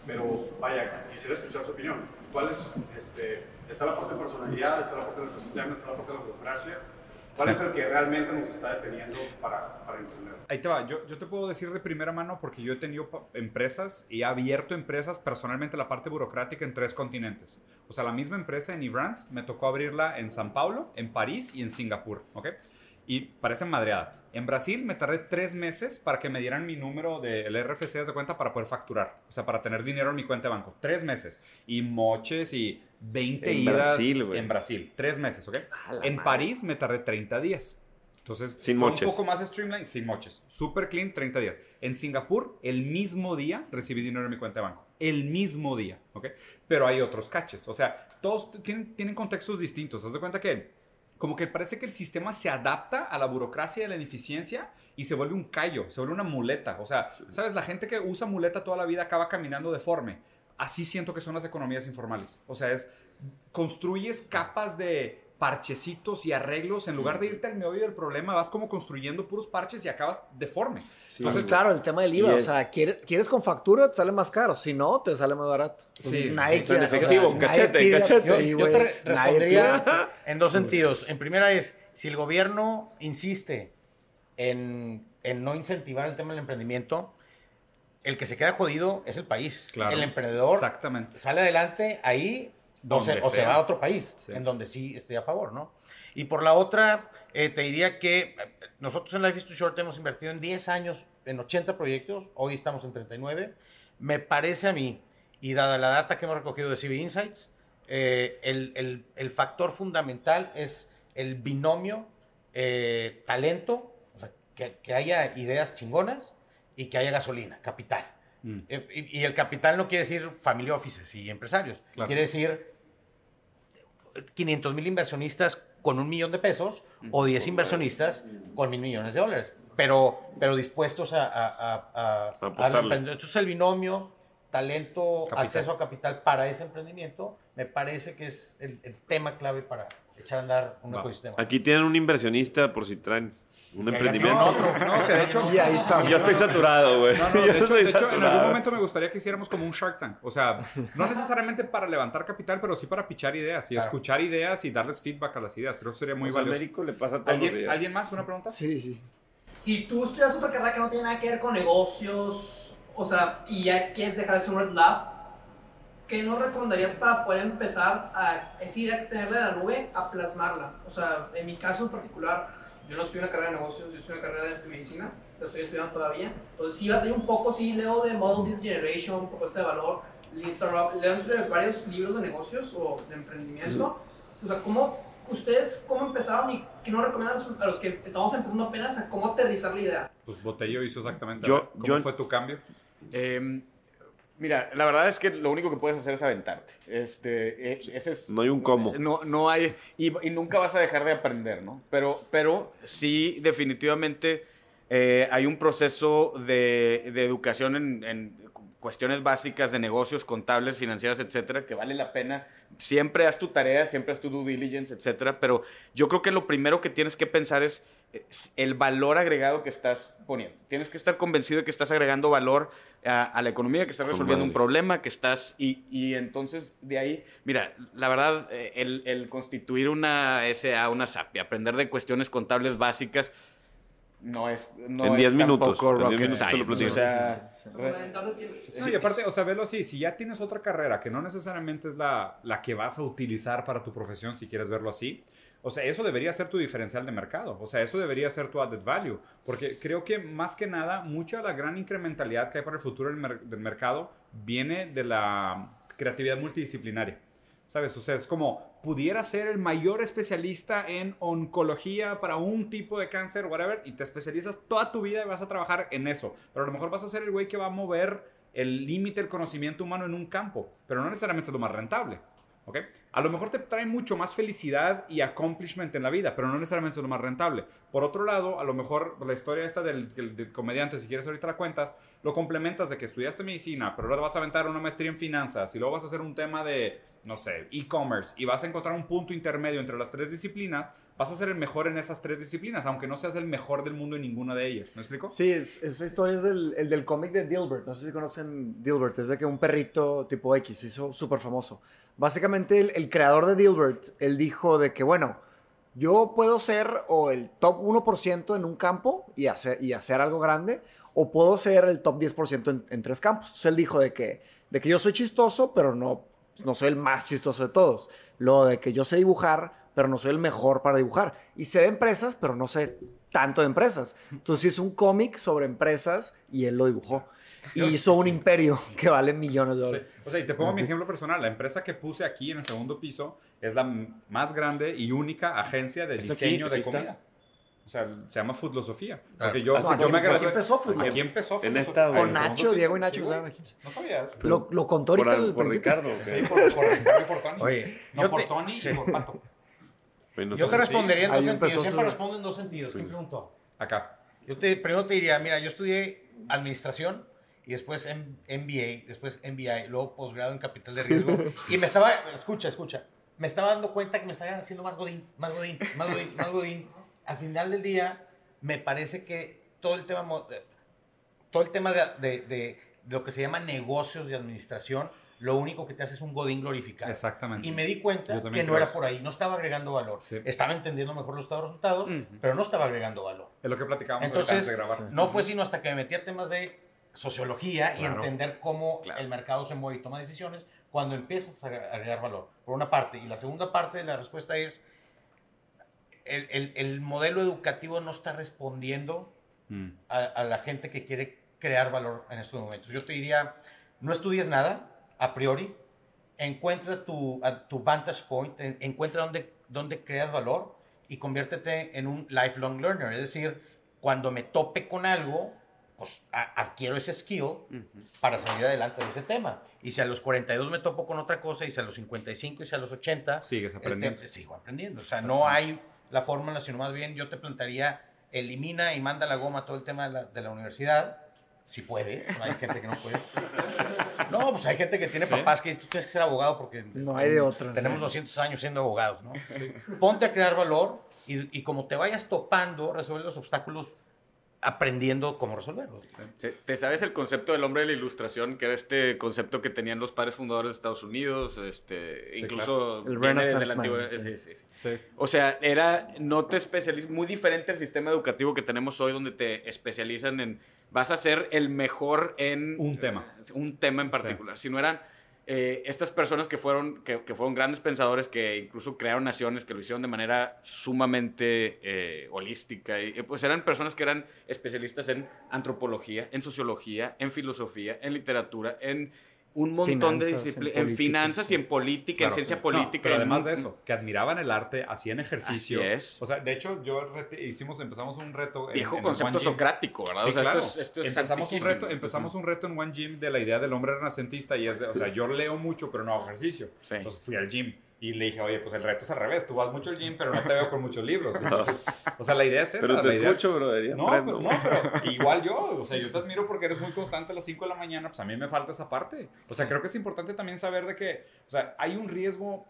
S7: pero vaya, quisiera escuchar su opinión. ¿Cuál es, este, está la parte de personalidad, está la parte del ecosistema, está la parte de la burocracia? ¿Cuál
S1: Sí.
S7: es el que realmente nos está deteniendo para, para emprender?
S1: Ahí te va, yo, yo te puedo decir de primera mano porque yo he tenido empresas y he abierto empresas personalmente la parte burocrática en tres continentes. O sea, la misma empresa en Ibrance me tocó abrirla en San Paulo, en París y en Singapur, ¿ok? Y parece madreada. En Brasil me tardé tres meses para que me dieran mi número del RFC haz de cuenta para poder facturar. O sea, para tener dinero en mi cuenta de banco. Tres meses. Y moches y 20
S5: En
S1: idas
S5: Brasil,
S1: en Brasil. Tres meses, ¿ok? En
S3: madre.
S1: París me tardé 30 días. Entonces,
S5: Sin
S1: fue
S5: moches.
S1: un poco más streamline, sin moches. Super clean, 30 días. En Singapur, el mismo día recibí dinero en mi cuenta de banco. El mismo día, ¿ok? Pero hay otros caches. O sea, todos tienen, tienen contextos distintos. Haz de cuenta que como que parece que el sistema se adapta a la burocracia y a la ineficiencia y se vuelve un callo, se vuelve una muleta. O sea, ¿sabes? La gente que usa muleta toda la vida acaba caminando deforme. Así siento que son las economías informales. O sea, es construyes capas de parchecitos y arreglos en lugar de irte al meollo del problema, vas como construyendo puros parches y acabas deforme.
S4: Entonces, claro, el tema del IVA,
S5: Y
S4: o sea, ¿quieres, quieres con factura, te sale más caro. Si no, te sale más barato.
S1: Sí.
S4: Nadie
S5: O sea, en
S4: quiere-
S5: efectivo,
S4: nadie
S5: cachete,
S4: pide-
S5: cachete.
S2: Yo,
S4: Sí,
S2: yo te
S4: nadie
S2: respondería en dos sentidos. En primera es, si el gobierno insiste en, en no incentivar el tema del emprendimiento, el que se queda jodido es el país.
S1: Claro.
S2: El emprendedor
S1: Exactamente.
S2: sale adelante ahí o se, o se va a otro país,
S1: Sí.
S2: en donde sí esté a favor, ¿no? Y por la otra, eh, te diría que eh, nosotros en Life is Too Short hemos invertido en 10 años en 80 proyectos, hoy estamos en 39. Me parece a mí, y dada la data que hemos recogido de CB Insights, eh, el, el- el factor fundamental es el binomio eh, talento, o sea, que, que haya ideas chingonas y que haya gasolina, capital.
S1: Mm.
S2: Eh, Y, y el capital no quiere decir family offices y empresarios.
S1: Claro.
S2: Quiere decir 500 mil inversionistas con un millón de pesos o 10 inversionistas con mil millones de dólares. Pero, pero dispuestos a, a, a, es el binomio talento,
S1: Capital.
S2: acceso a capital para ese emprendimiento. Me parece que es el, el tema clave para echar a andar un ecosistema.
S5: Aquí tienen un inversionista por si traen un emprendimiento.
S1: No, no, que de hecho...
S4: Y ahí está.
S5: Yo estoy saturado, güey.
S1: No, no, de hecho, de hecho, en algún momento me gustaría que hiciéramos como un Shark Tank. O sea, no necesariamente para levantar capital, pero sí para pichar ideas y
S2: Claro.
S1: escuchar ideas y darles feedback a las ideas. Creo que sería muy
S5: Pues a
S1: valioso.
S5: Américo le pasa todos los
S1: ¿Alguien. ¿Alguien más? ¿Una pregunta?
S4: Sí, sí.
S8: Si tú estudias otra carrera que no tiene nada que ver con negocios, o sea, y ya quieres dejar de ser un Red Lab, ¿qué nos recomendarías para poder empezar a esa idea que tenerla de la nube a plasmarla? O sea, en mi caso en particular, yo no estudio una carrera de negocios, yo estudio una carrera de medicina, la estoy estudiando todavía. Entonces sí batallé un poco, sí leo de Model Business Generation, propuesta de valor, Lean Startup, leo entre varios libros de negocios o de emprendimiento. O sea, ¿cómo ustedes cómo empezaron y qué nos recomiendan a los que estamos empezando apenas a cómo aterrizar la idea?
S1: Pues Botello hizo exactamente.
S5: Yo-
S1: ver, ¿Cómo
S5: yo-
S1: fue tu cambio?
S3: Eh, mira, la verdad es que lo único que puedes hacer es aventarte. Este, eh, ese es,
S5: No hay un cómo.
S3: No, no hay. Y, y nunca vas a dejar de aprender, ¿no? Pero, pero sí, definitivamente eh, hay un proceso de, de educación en, en cuestiones básicas de negocios, contables, financieras, etcétera, que vale la pena. Siempre haz tu tarea, siempre haz tu due diligence, etcétera. Pero yo creo que lo primero que tienes que pensar es el valor agregado que estás poniendo. Tienes que estar convencido de que estás agregando valor a, a la economía, que estás resolviendo un problema, que estás... Y, y entonces de ahí, mira, la verdad, eh, el, el constituir una SA, una SAP, y aprender de cuestiones contables básicas, no es... No
S5: En
S3: es
S5: 10 minutos,
S3: tampoco
S5: en 10
S3: rocket
S5: minutos te lo
S3: o sea,
S1: y aparte, o sea, verlo así, si ya tienes otra carrera que no necesariamente es la, la que vas a utilizar para tu profesión, si quieres verlo así, o sea, eso debería ser tu diferencial de mercado, o sea, eso debería ser tu added value, porque creo que más que nada, mucha de la gran incrementalidad que hay para el futuro del, del mercado viene de la creatividad multidisciplinaria. ¿Sabes? O sea, es como, pudiera ser el mayor especialista en oncología para un tipo de cáncer, whatever, y te especializas toda tu vida y vas a trabajar en eso. Pero a lo mejor vas a ser el güey que va a mover el límite del conocimiento humano en un campo, pero no necesariamente es lo más rentable. ¿Ok? A lo mejor te trae mucho más felicidad y accomplishment en la vida, pero no necesariamente es lo más rentable. Por otro lado, a lo mejor la historia esta del, del- del comediante, si quieres ahorita la cuentas, lo complementas de que estudiaste medicina, pero ahora vas a aventar una maestría en finanzas y luego vas a hacer un tema de, no sé, e-commerce y vas a encontrar un punto intermedio entre las tres disciplinas, vas a ser el mejor en esas tres disciplinas, aunque no seas el mejor del mundo en ninguna de ellas. ¿Me explico?
S4: Sí, es- esa historia es del, el del cómic de Dilbert. No sé si conocen Dilbert. Es de que un perrito tipo X se hizo súper famoso. Básicamente, el, creador de Dilbert, él dijo de que, bueno, yo puedo ser o el top 1% en un campo y hacer, y hacer algo grande, o puedo ser el top 10% en, en tres campos. Entonces él dijo de que, de que yo soy chistoso, pero no, no soy el más chistoso de todos. Lo de que yo sé dibujar, pero no soy el mejor para dibujar. Y sé de empresas, pero no sé tanto de empresas. Entonces hizo un cómic sobre empresas y él lo dibujó. Y hizo un imperio que vale millones de
S1: Sí.
S4: dólares.
S1: O sea, y te pongo mi ejemplo personal. La empresa que puse aquí en el segundo piso es la más grande y única agencia de
S5: ¿Es aquí?
S1: diseño de
S5: Aquí está.
S1: comida. O sea, se llama Foodlosofía.
S2: Ah.
S1: Porque yo,
S5: sí,
S1: yo me
S4: aquí
S1: gradué.
S4: empezó Foodlosofía.
S1: Aquí empezó
S5: En
S1: Foodlosofía.
S5: esta, güey.
S4: Con Nacho,
S1: piso.
S4: Diego y Nacho
S1: Sí,
S4: aquí.
S1: No sabías.
S4: Lo, lo contó
S5: Por,
S4: ahorita
S5: al-
S4: al
S5: por
S4: principio.
S5: Ricardo. ¿o qué?
S1: Sí, por, por Ricardo y por Tony.
S2: Oye,
S1: no por
S2: te-
S1: Tony
S2: sí.
S1: y por Pato.
S5: Bueno,
S2: Yo te respondería en dos
S4: empezó
S2: sentidos. Siempre
S4: su-
S2: respondo en dos sentidos. ¿Quién preguntó?
S1: Acá.
S2: Yo te, primero te diría, mira, yo estudié administración y después en MBA, después MBI, luego posgrado en capital de riesgo. y me estaba, escucha, escucha, me estaba dando cuenta que me estaba haciendo más godín, más godín, más godín, más godín. Al final del día, me parece que todo el tema, eh, todo el tema de, de- de lo que se llama negocios de administración, lo único que te hace es un godín glorificado.
S1: Exactamente.
S2: Y me di cuenta que no era
S1: eso.
S2: por ahí, no estaba agregando valor.
S1: Sí.
S2: Estaba entendiendo mejor los estados resultados,
S3: Ujú.
S2: pero no estaba agregando valor.
S1: Es lo que platicábamos
S2: Entonces,
S1: antes de grabar.
S2: no fue sino hasta que me metí a temas de sociología y
S1: Claro.
S2: entender cómo
S3: Claro.
S2: el mercado se mueve y toma decisiones cuando empiezas a agregar valor, por una parte. Y la segunda parte de la respuesta es, el, el- el modelo educativo no está respondiendo
S1: Mm.
S2: a, a la gente que quiere crear valor en estos momentos. Yo te diría, no estudies nada a priori, encuentra tu, a- tu vantage point, en- encuentra dónde, dónde creas valor y conviértete en un lifelong learner. Es decir, cuando me tope con algo, pues a- adquiero ese skill
S3: Ujú.
S2: para salir adelante de ese tema. Y si a los 42 me topo con otra cosa, y si a los 55, y si a los 80,
S1: Sigues aprendiendo.
S2: te- sigo aprendiendo. O sea, no hay la fórmula, sino más bien yo te plantearía, elimina y manda la goma todo el tema de la, de la universidad, si puedes. No hay gente que no puede. No, pues hay gente que tiene
S1: Sí.
S2: papás que tú tienes que ser abogado porque
S4: No hay de otra.
S2: tenemos 200 años siendo abogados, ¿no? Ponte a crear valor y, y como te vayas topando, resuelve los obstáculos aprendiendo cómo resolverlos.
S3: ¿Te, te sabes el concepto del hombre de la ilustración? Que era este concepto que tenían los padres fundadores de Estados Unidos, este,
S1: Sí,
S3: incluso
S4: claro. El
S3: viene desde
S4: Renaissance
S3: la
S4: Man,
S3: antigua-
S4: sí.
S3: sí, sí, sí.
S1: Sí.
S3: O sea, era, no te especializas, muy diferente al sistema educativo que tenemos hoy, donde te especializan en, vas a ser el mejor en...
S1: Un tema.
S3: un tema en particular. Si no eran eh, estas personas que fueron, que, fueron grandes pensadores, que incluso crearon naciones, que lo hicieron de manera sumamente eh, holística, eh, pues eran personas que eran especialistas en antropología, en sociología, en filosofía, en literatura, en un montón de
S4: Finanzas,
S3: disciplinas, en, finanzas y en política,
S1: Claro.
S3: en ciencia
S1: No,
S3: política.
S1: pero
S3: en
S1: además de eso, que admiraban el arte, hacían ejercicio.
S3: Así es.
S1: O sea, de hecho, yo hicimos, empezamos un reto. en- el
S3: concepto socrático, ¿verdad?
S1: Sí,
S3: o sea,
S1: claro.
S3: esto es, esto es
S1: empezamos, un reto, empezamos un reto en One Gym de la idea del hombre renacentista y es, de- o sea, yo leo mucho, pero no hago ejercicio.
S3: Sí.
S1: Entonces fui al gym y le dije, oye, pues el reto es al revés, tú vas mucho al gym, pero no te veo con muchos libros. Entonces, o sea, la idea es esa.
S5: Pero
S1: la
S5: te
S1: idea es-
S5: escucho, brother, y
S1: no, pero, no, pero igual yo, o sea, yo te admiro porque eres muy constante a las 5 de la mañana, pues a mí me falta esa parte. O sea, creo que es importante también saber de que, o sea, hay un riesgo,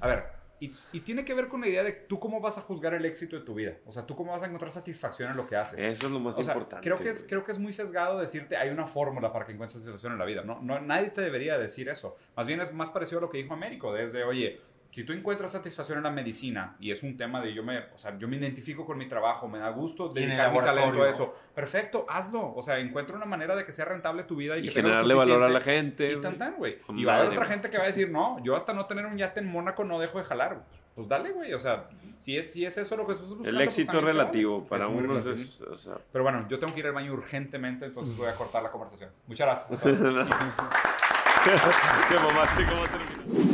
S1: a ver, y, y tiene que ver con la idea de tú cómo vas a juzgar el éxito de tu vida, o sea, tú cómo vas a encontrar satisfacción en lo que haces.
S5: Eso es lo más
S1: O sea,
S5: importante.
S1: creo que, es, creo que es muy sesgado decirte hay una fórmula para que encuentres satisfacción en la vida. No, no, nadie te debería decir eso. Más bien es más parecido a lo que dijo Américo, desde, oye, si tú encuentras satisfacción en la medicina y es un tema de yo me, o sea, yo me identifico con mi trabajo, me da gusto dedicar mi talento a eso, perfecto, hazlo. O sea, encuentra una manera de que sea rentable tu vida y,
S5: Y
S1: que
S5: generarle valor a la gente.
S1: Y tan tan, güey. Y va a haber otra gente que va a decir, no, yo hasta no tener un yate en Mónaco no dejo de jalar. Pues, pues dale, güey. O sea, si es, si es eso lo que tú estás buscando.
S5: El
S1: pues
S5: éxito es
S1: también se vale.
S5: relativo. Para unos es. O sea,
S1: Pero bueno, yo tengo que ir al baño urgentemente, entonces voy a cortar la conversación. Muchas gracias.
S5: que mamaste cómo terminó.